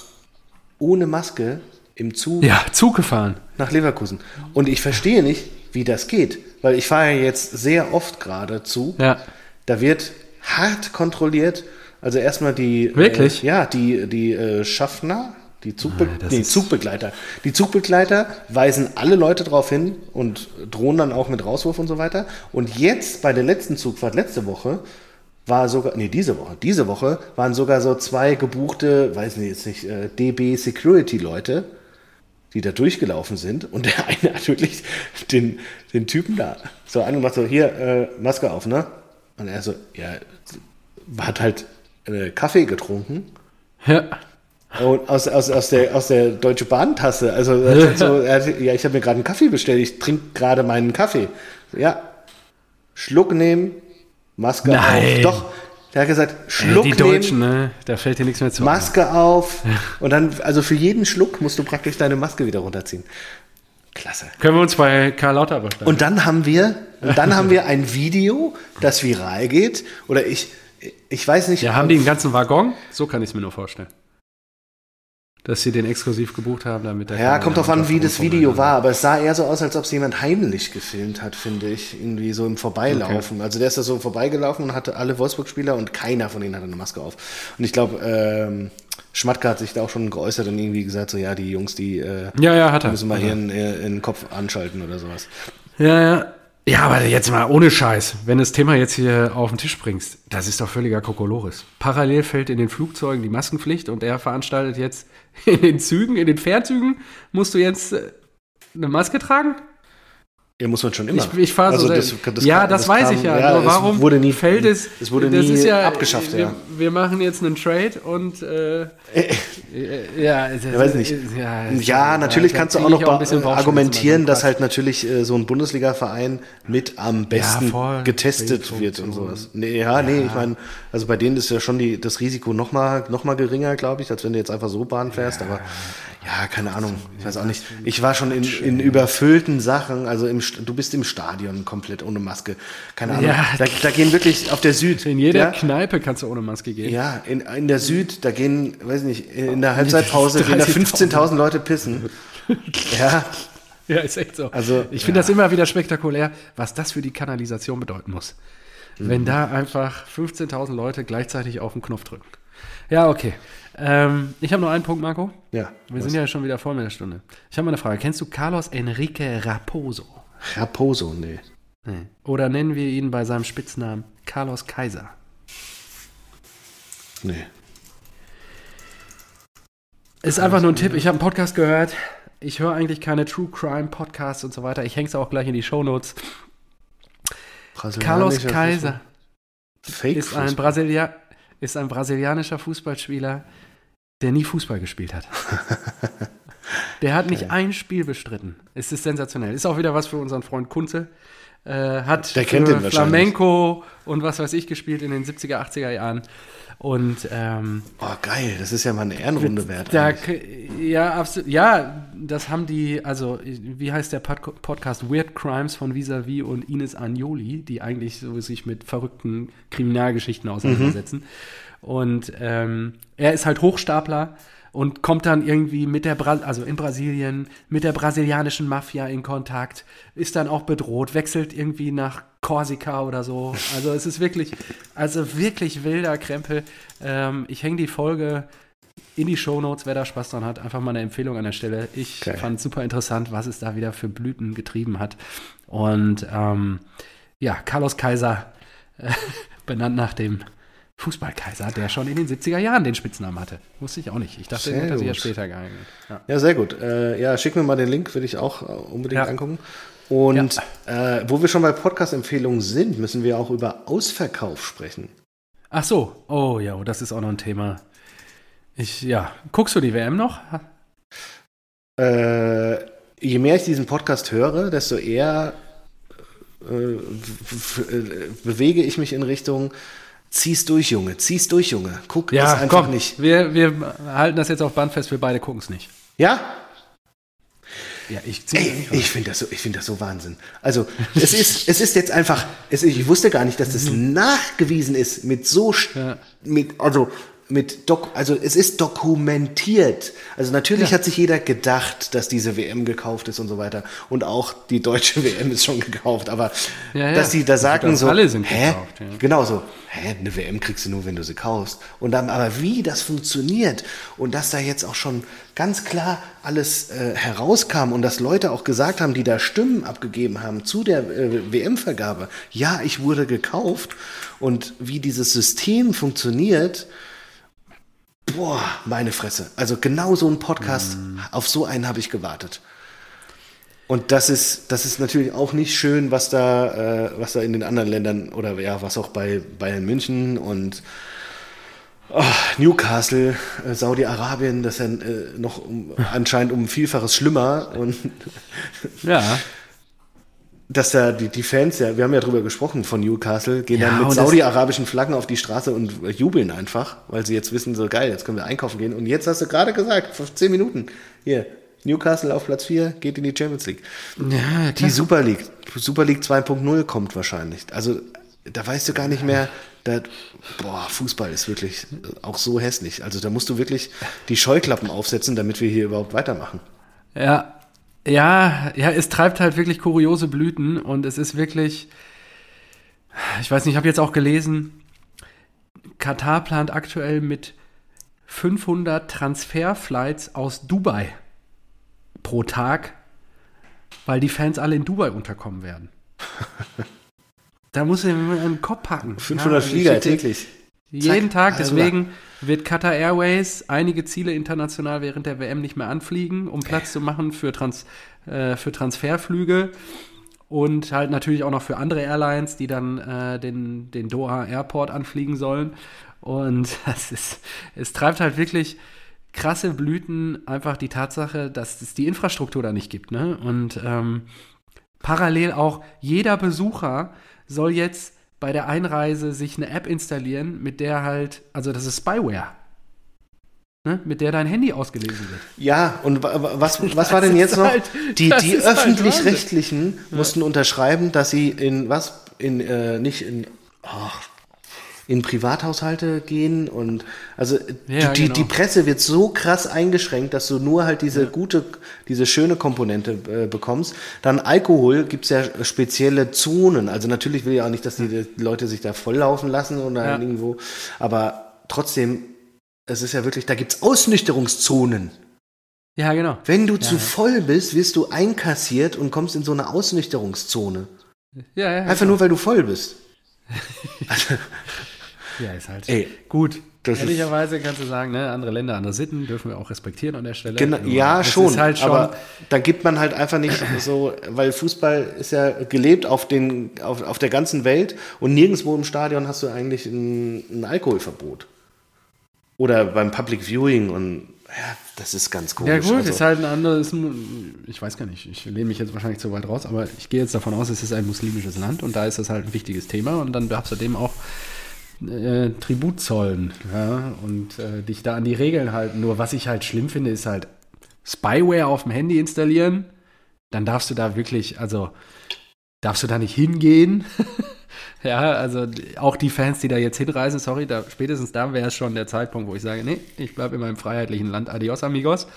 ohne Maske im Zug Ja, Zug gefahren. nach Leverkusen und ich verstehe nicht, wie das geht, weil ich fahre ja jetzt sehr oft gerade Zug. Ja. Da wird hart kontrolliert. Also erstmal die Wirklich? Äh, ja, die die äh, Schaffner, die Zugbe Ah, nee, Zugbegleiter. Die Zugbegleiter weisen alle Leute darauf hin und drohen dann auch mit Rauswurf und so weiter. Und jetzt bei der letzten Zugfahrt letzte Woche war sogar, nee, diese Woche, diese Woche waren sogar so zwei gebuchte, weiß nicht, jetzt nicht, äh, DB Security Leute, die da durchgelaufen sind und der eine hat wirklich den, den Typen da so angemacht, so hier, äh, Maske auf, ne? Und er so, ja, hat halt äh, Kaffee getrunken Ja. und aus, aus, aus, der, aus der Deutsche Bahn-Tasse. Also er hat so, er hat, ja, ich habe mir gerade einen Kaffee bestellt, ich trinke gerade meinen Kaffee. Ja, Schluck nehmen, Maske Nein. auf. Doch, der hat gesagt, Äh, Schluck die nehmen, Deutschen, ne? Da fällt dir nichts mehr zu. Maske auf. Und dann, also für jeden Schluck musst du praktisch deine Maske wieder runterziehen. Klasse. Können wir uns bei Karl Lauterbach bleiben? Und dann haben wir, und dann haben wir ein Video, das viral geht. Oder ich, ich weiß nicht. Ja, haben die einen ganzen Waggon? So kann ich es mir nur vorstellen. Dass sie den exklusiv gebucht haben, damit der Ja, kommt drauf an, wie das Video war, aber es sah eher so aus, als ob es jemand heimlich gefilmt hat, finde ich. Irgendwie so im Vorbeilaufen. Also der ist da so vorbeigelaufen und hatte alle Wolfsburg-Spieler und keiner von denen hatte eine Maske auf. Und ich glaube, ähm, Schmatke hat sich da auch schon geäußert und irgendwie gesagt, so ja, die Jungs, die äh, Ja, ja, hat er. müssen mal er. ihren, äh, ihren Kopf anschalten oder sowas. Ja, ja. Ja, aber jetzt mal ohne Scheiß, wenn du das Thema jetzt hier auf den Tisch bringst, das ist doch völliger Kokolores. Parallel fällt in den Flugzeugen die Maskenpflicht und er veranstaltet jetzt in den Zügen, in den Fährzügen, musst du jetzt äh, eine Maske tragen? Ja, muss man schon immer. Ich, ich fahre Also so das- das ja, kam- das, das weiß kam- ich ja. ja, warum wurde nie- fällt es? es wurde nie ist ja, abgeschafft, wir, ja. Wir machen jetzt einen Trade und äh, äh, ja, es- Ja, weiß nicht. Ja, Ja, natürlich kannst du auch noch ich Bauchschmerzen argumentieren, bei so dass halt natürlich äh, so ein Bundesliga-Verein mit am besten voll. getestet wird und sowas. Nee, ja, nee, ich meine, also bei denen ist ja schon die, das Risiko noch mal, noch mal geringer, glaube ich, als wenn du jetzt einfach so Bahn fährst, aber ja, keine Ahnung, ich weiß auch nicht. Ich war schon in, in überfüllten Sachen, also im, du bist im Stadion komplett ohne Maske, keine Ahnung. Ja. Da, da gehen wirklich auf der Süd. In jeder ja, Kneipe kannst du ohne Maske gehen. ja, in, in der Süd, da gehen, weiß nicht, in der Halbzeitpause gehen da 30.000. 15.000 Leute pissen. Ja, Ja, ist echt so. Also, ich finde ja. das immer wieder spektakulär, was das für die Kanalisation bedeuten muss. Mhm. Wenn da einfach 15.000 Leute gleichzeitig auf den Knopf drücken. Ja, okay. Ähm, ich habe nur einen Punkt, Marco. ja. Wir sind ja schon wieder voll mit der Stunde. Ich habe mal eine Frage. Kennst du Carlos Enrique Raposo? Raposo, nee. Nee. Oder nennen wir ihn bei seinem Spitznamen Carlos Kaiser? Nee. Ist einfach nur ein Tipp. Ich habe einen Podcast gehört. Ich höre eigentlich keine True Crime Podcasts und so weiter. Ich hänge es auch gleich in die Shownotes. Carlos Brasilianischer Kaiser Fußball. Fake ist ein, Brasilia ist ein brasilianischer Fußballspieler, der nie Fußball gespielt hat. Der hat nicht ein Spiel bestritten. Es ist sensationell. Ist auch wieder was für unseren Freund Kunze. Äh, hat Der kennt wahrscheinlich. Flamenco und was weiß ich gespielt in den 70er, 80er Jahren. Und ähm, Oh, geil. Das ist ja mal eine Ehrenrunde wert. da, ja, absolut. Ja, das haben die, also, wie heißt der Pod Podcast? Weird Crimes von Visavi und Ines Agnoli, die eigentlich so sich mit verrückten Kriminalgeschichten auseinandersetzen. Und ähm, er ist halt Hochstapler und kommt dann irgendwie mit der, Bra also in Brasilien, mit der brasilianischen Mafia in Kontakt, ist dann auch bedroht, wechselt irgendwie nach Korsika oder so. Also es ist wirklich, also wirklich wilder Krempel. Ähm, ich hänge die Folge in die Shownotes, wer da Spaß dran hat. Einfach mal eine Empfehlung an der Stelle. Ich Okay. fand super interessant, was es da wieder für Blüten getrieben hat. Und ähm, ja, Carlos Kaiser, äh, benannt nach dem Fußballkaiser, der schon in den 70er Jahren den Spitznamen hatte. Wusste ich auch nicht. Ich dachte, Sehr den hat er sich ja später geeignet. Ja. Ja, sehr gut. Äh, ja, schick mir mal den Link, würde ich auch äh, unbedingt Ja. angucken. Und äh, wo wir schon bei Podcast-Empfehlungen sind, müssen wir auch über Ausverkauf sprechen. Ach so, oh ja, das ist auch noch ein Thema. Ich, ja, guckst du die WM noch? Äh, je mehr ich diesen Podcast höre, desto eher äh, äh, bewege ich mich in Richtung zieh's durch, Junge, zieh's durch, Junge. Guck es einfach komm, nicht. Wir, wir halten das jetzt auf Band fest, wir beide gucken es nicht. Ja? Ja, ich ziehe Ey, ich finde das, so, ich find das so Wahnsinn. Also, es ist, es ist jetzt einfach, es, ich wusste gar nicht, dass das nachgewiesen ist mit so, Ja. mit, also, mit Dok, also es ist dokumentiert. Also natürlich Ja. hat sich jeder gedacht, dass diese WM gekauft ist und so weiter. Und auch die deutsche WM ist schon gekauft. Aber Ja, ja. dass die da sagen Das so, alle sind hä? gekauft, ja. Genau so, hä, eine WM kriegst du nur, wenn du sie kaufst. Und dann aber wie das funktioniert und dass da jetzt auch schon ganz klar alles äh, herauskam und dass Leute auch gesagt haben, die da Stimmen abgegeben haben zu der äh, WM-Vergabe, ja, ich wurde gekauft und wie dieses System funktioniert, boah, meine Fresse. Also genau so ein Podcast, auf so einen habe ich gewartet. Und das ist, das ist natürlich auch nicht schön, was da, äh, was da in den anderen Ländern oder ja, was auch bei Bayern München und oh, Newcastle, äh, Saudi-Arabien, das ist ja äh, noch um, anscheinend um ein Vielfaches schlimmer und Ja. Dass da die, die Fans ja, wir haben ja drüber gesprochen von Newcastle, gehen Ja, dann mit saudi-arabischen Flaggen auf die Straße und jubeln einfach, weil sie jetzt wissen, so geil, jetzt können wir einkaufen gehen. Und jetzt hast du gerade gesagt, vor zehn Minuten, hier, Newcastle auf Platz 4, geht in die Champions League. Ja, Die Super League, Super League 2.0 kommt wahrscheinlich. Also da weißt du gar nicht mehr, da, boah, Fußball ist wirklich äh, auch so hässlich. Also da musst du wirklich die Scheuklappen aufsetzen, damit wir hier überhaupt weitermachen. Ja, ja, ja, es treibt halt wirklich kuriose Blüten und es ist wirklich, ich weiß nicht, ich habe jetzt auch gelesen, Katar plant aktuell mit 500 Transferflights aus Dubai pro Tag, weil die Fans alle in Dubai unterkommen werden. Da muss ich mir einen Kopf packen. 500 Ja, Flieger ich- täglich. Jeden Zack, Tag, also deswegen wird Qatar Airways einige Ziele international während der WM nicht mehr anfliegen, um Platz zu machen für, Trans, äh, für Transferflüge. und halt natürlich auch noch für andere Airlines, die dann äh, den, den Doha Airport anfliegen sollen. Und das ist, es treibt halt wirklich krasse Blüten einfach die Tatsache, dass es die Infrastruktur da nicht gibt. Ne? Und ähm, parallel auch jeder Besucher soll jetzt bei der Einreise sich eine App installieren, mit der halt, also das ist Spyware. Ne, mit der dein Handy ausgelesen wird. Ja, und was, was war denn jetzt noch? Halt, die die halt öffentlich-rechtlichen halt mussten ja. unterschreiben, dass sie in was? In, äh, nicht in. Oh, in Privathaushalte gehen und also ja, die, genau. die Presse wird so krass eingeschränkt, dass du nur halt diese ja. gute, diese schöne Komponente äh, bekommst. Dann Alkohol gibt es ja spezielle Zonen. Also natürlich will ich auch nicht, dass die, die Leute sich da volllaufen lassen oder ja. irgendwo, aber trotzdem, es ist ja wirklich, da gibt es Ausnüchterungszonen. Ja, genau. Wenn du zu voll bist, wirst du einkassiert und kommst in so eine Ausnüchterungszone. Ja, ja. Einfach genau. nur, weil du voll bist. also, Ja, ist halt Ey, gut. Ehrlicherweise kannst du sagen, ne, andere Länder, andere Sitten dürfen wir auch respektieren an der Stelle. Genau, ja, schon, halt schon. Aber da gibt man halt einfach nicht so, weil Fußball ist ja gelebt auf, den, auf, auf der ganzen Welt und nirgendwo im Stadion hast du eigentlich ein, ein Alkoholverbot. Oder beim Public Viewing und ja, das ist ganz komisch. Ja gut, also, ist halt ein anderes, ich weiß gar nicht, ich lehne mich jetzt wahrscheinlich zu weit raus, aber ich gehe jetzt davon aus, es ist ein muslimisches Land und da ist das halt ein wichtiges Thema und dann darfst du dem auch äh, Tribut zollen ja, und äh, dich da an die Regeln halten. Nur was ich halt schlimm finde, ist halt Spyware auf dem Handy installieren. Dann darfst du da wirklich, also darfst du da nicht hingehen. ja, also auch die Fans, die da jetzt hinreisen, sorry, da, spätestens da wäre es schon der Zeitpunkt, wo ich sage, nee, ich bleibe in meinem freiheitlichen Land. Adios, amigos.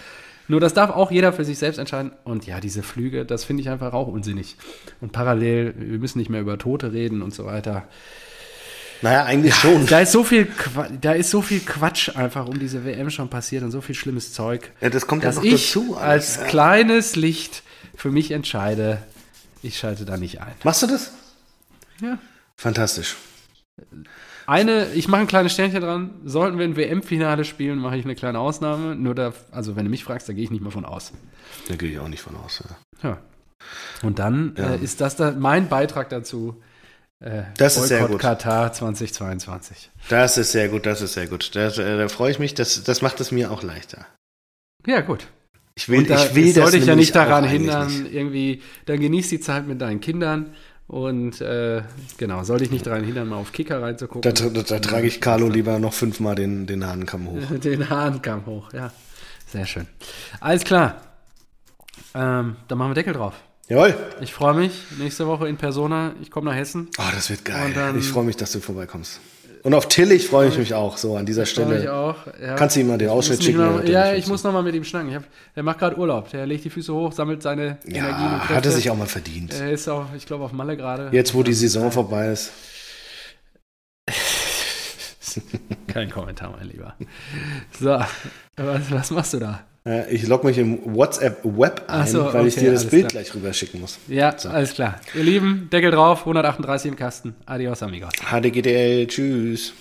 Nur das darf auch jeder für sich selbst entscheiden. Und ja, diese Flüge, das finde ich einfach auch unsinnig. Und parallel, wir müssen nicht mehr über Tote reden und so weiter. Naja, eigentlich ja, schon. Da ist, so viel, da ist so viel Quatsch einfach um diese WM schon passiert und so viel schlimmes Zeug. Ja, das kommt dass ja noch ich dazu. Als ja. kleines Licht für mich entscheide, ich schalte da nicht ein. Machst du das? Ja. Fantastisch. Eine, ich mache ein kleines Sternchen dran. Sollten wir ein WM-Finale spielen, mache ich eine kleine Ausnahme. Nur da, also wenn du mich fragst, da gehe ich nicht mehr von aus. Da gehe ich auch nicht von aus. Ja. ja. Und dann ja. Äh, ist das da mein Beitrag dazu, äh, das ist sehr gut. Katar 2022. Das ist sehr gut, das ist sehr gut. Das, äh, da freue ich mich, das, das macht es mir auch leichter. Ja, gut. Ich will, da, ich will das soll dich ja nicht daran hindern, nicht. irgendwie, dann genieß die Zeit mit deinen Kindern und äh, genau, soll dich nicht daran hindern, mal auf Kicker reinzugucken. Da, da, da trage ich Carlo lieber noch fünfmal den, den Hahnkamm hoch. den Hahnkamm hoch, ja. Sehr schön. Alles klar. Ähm, dann machen wir Deckel drauf. Jawohl. Ich freue mich. Nächste Woche in Persona. Ich komme nach Hessen. Oh, das wird geil. Dann, ich freue mich, dass du vorbeikommst. Und auf Tillich freue ich mich auch so an dieser Stelle. Ich auch. Ja. Kannst du ihm mal den Ausschnitt schicken? Noch, ja, ich muss noch mal mit ihm schnacken. Hab, der macht gerade Urlaub. Der legt die Füße hoch, sammelt seine ja, Energien und Kräfte. hat er sich auch mal verdient. Er ist auch, ich glaube, auf Malle gerade. Jetzt, wo die Saison vorbei ist. Kein Kommentar, mein Lieber. So, was, was machst du da? Äh, ich logge mich im WhatsApp-Web ein, so, weil okay, ich dir das Bild klar. gleich rüber schicken muss. Ja, so. alles klar. Ihr Lieben, Deckel drauf, 138 im Kasten. Adios, amigos. HDGDL, tschüss.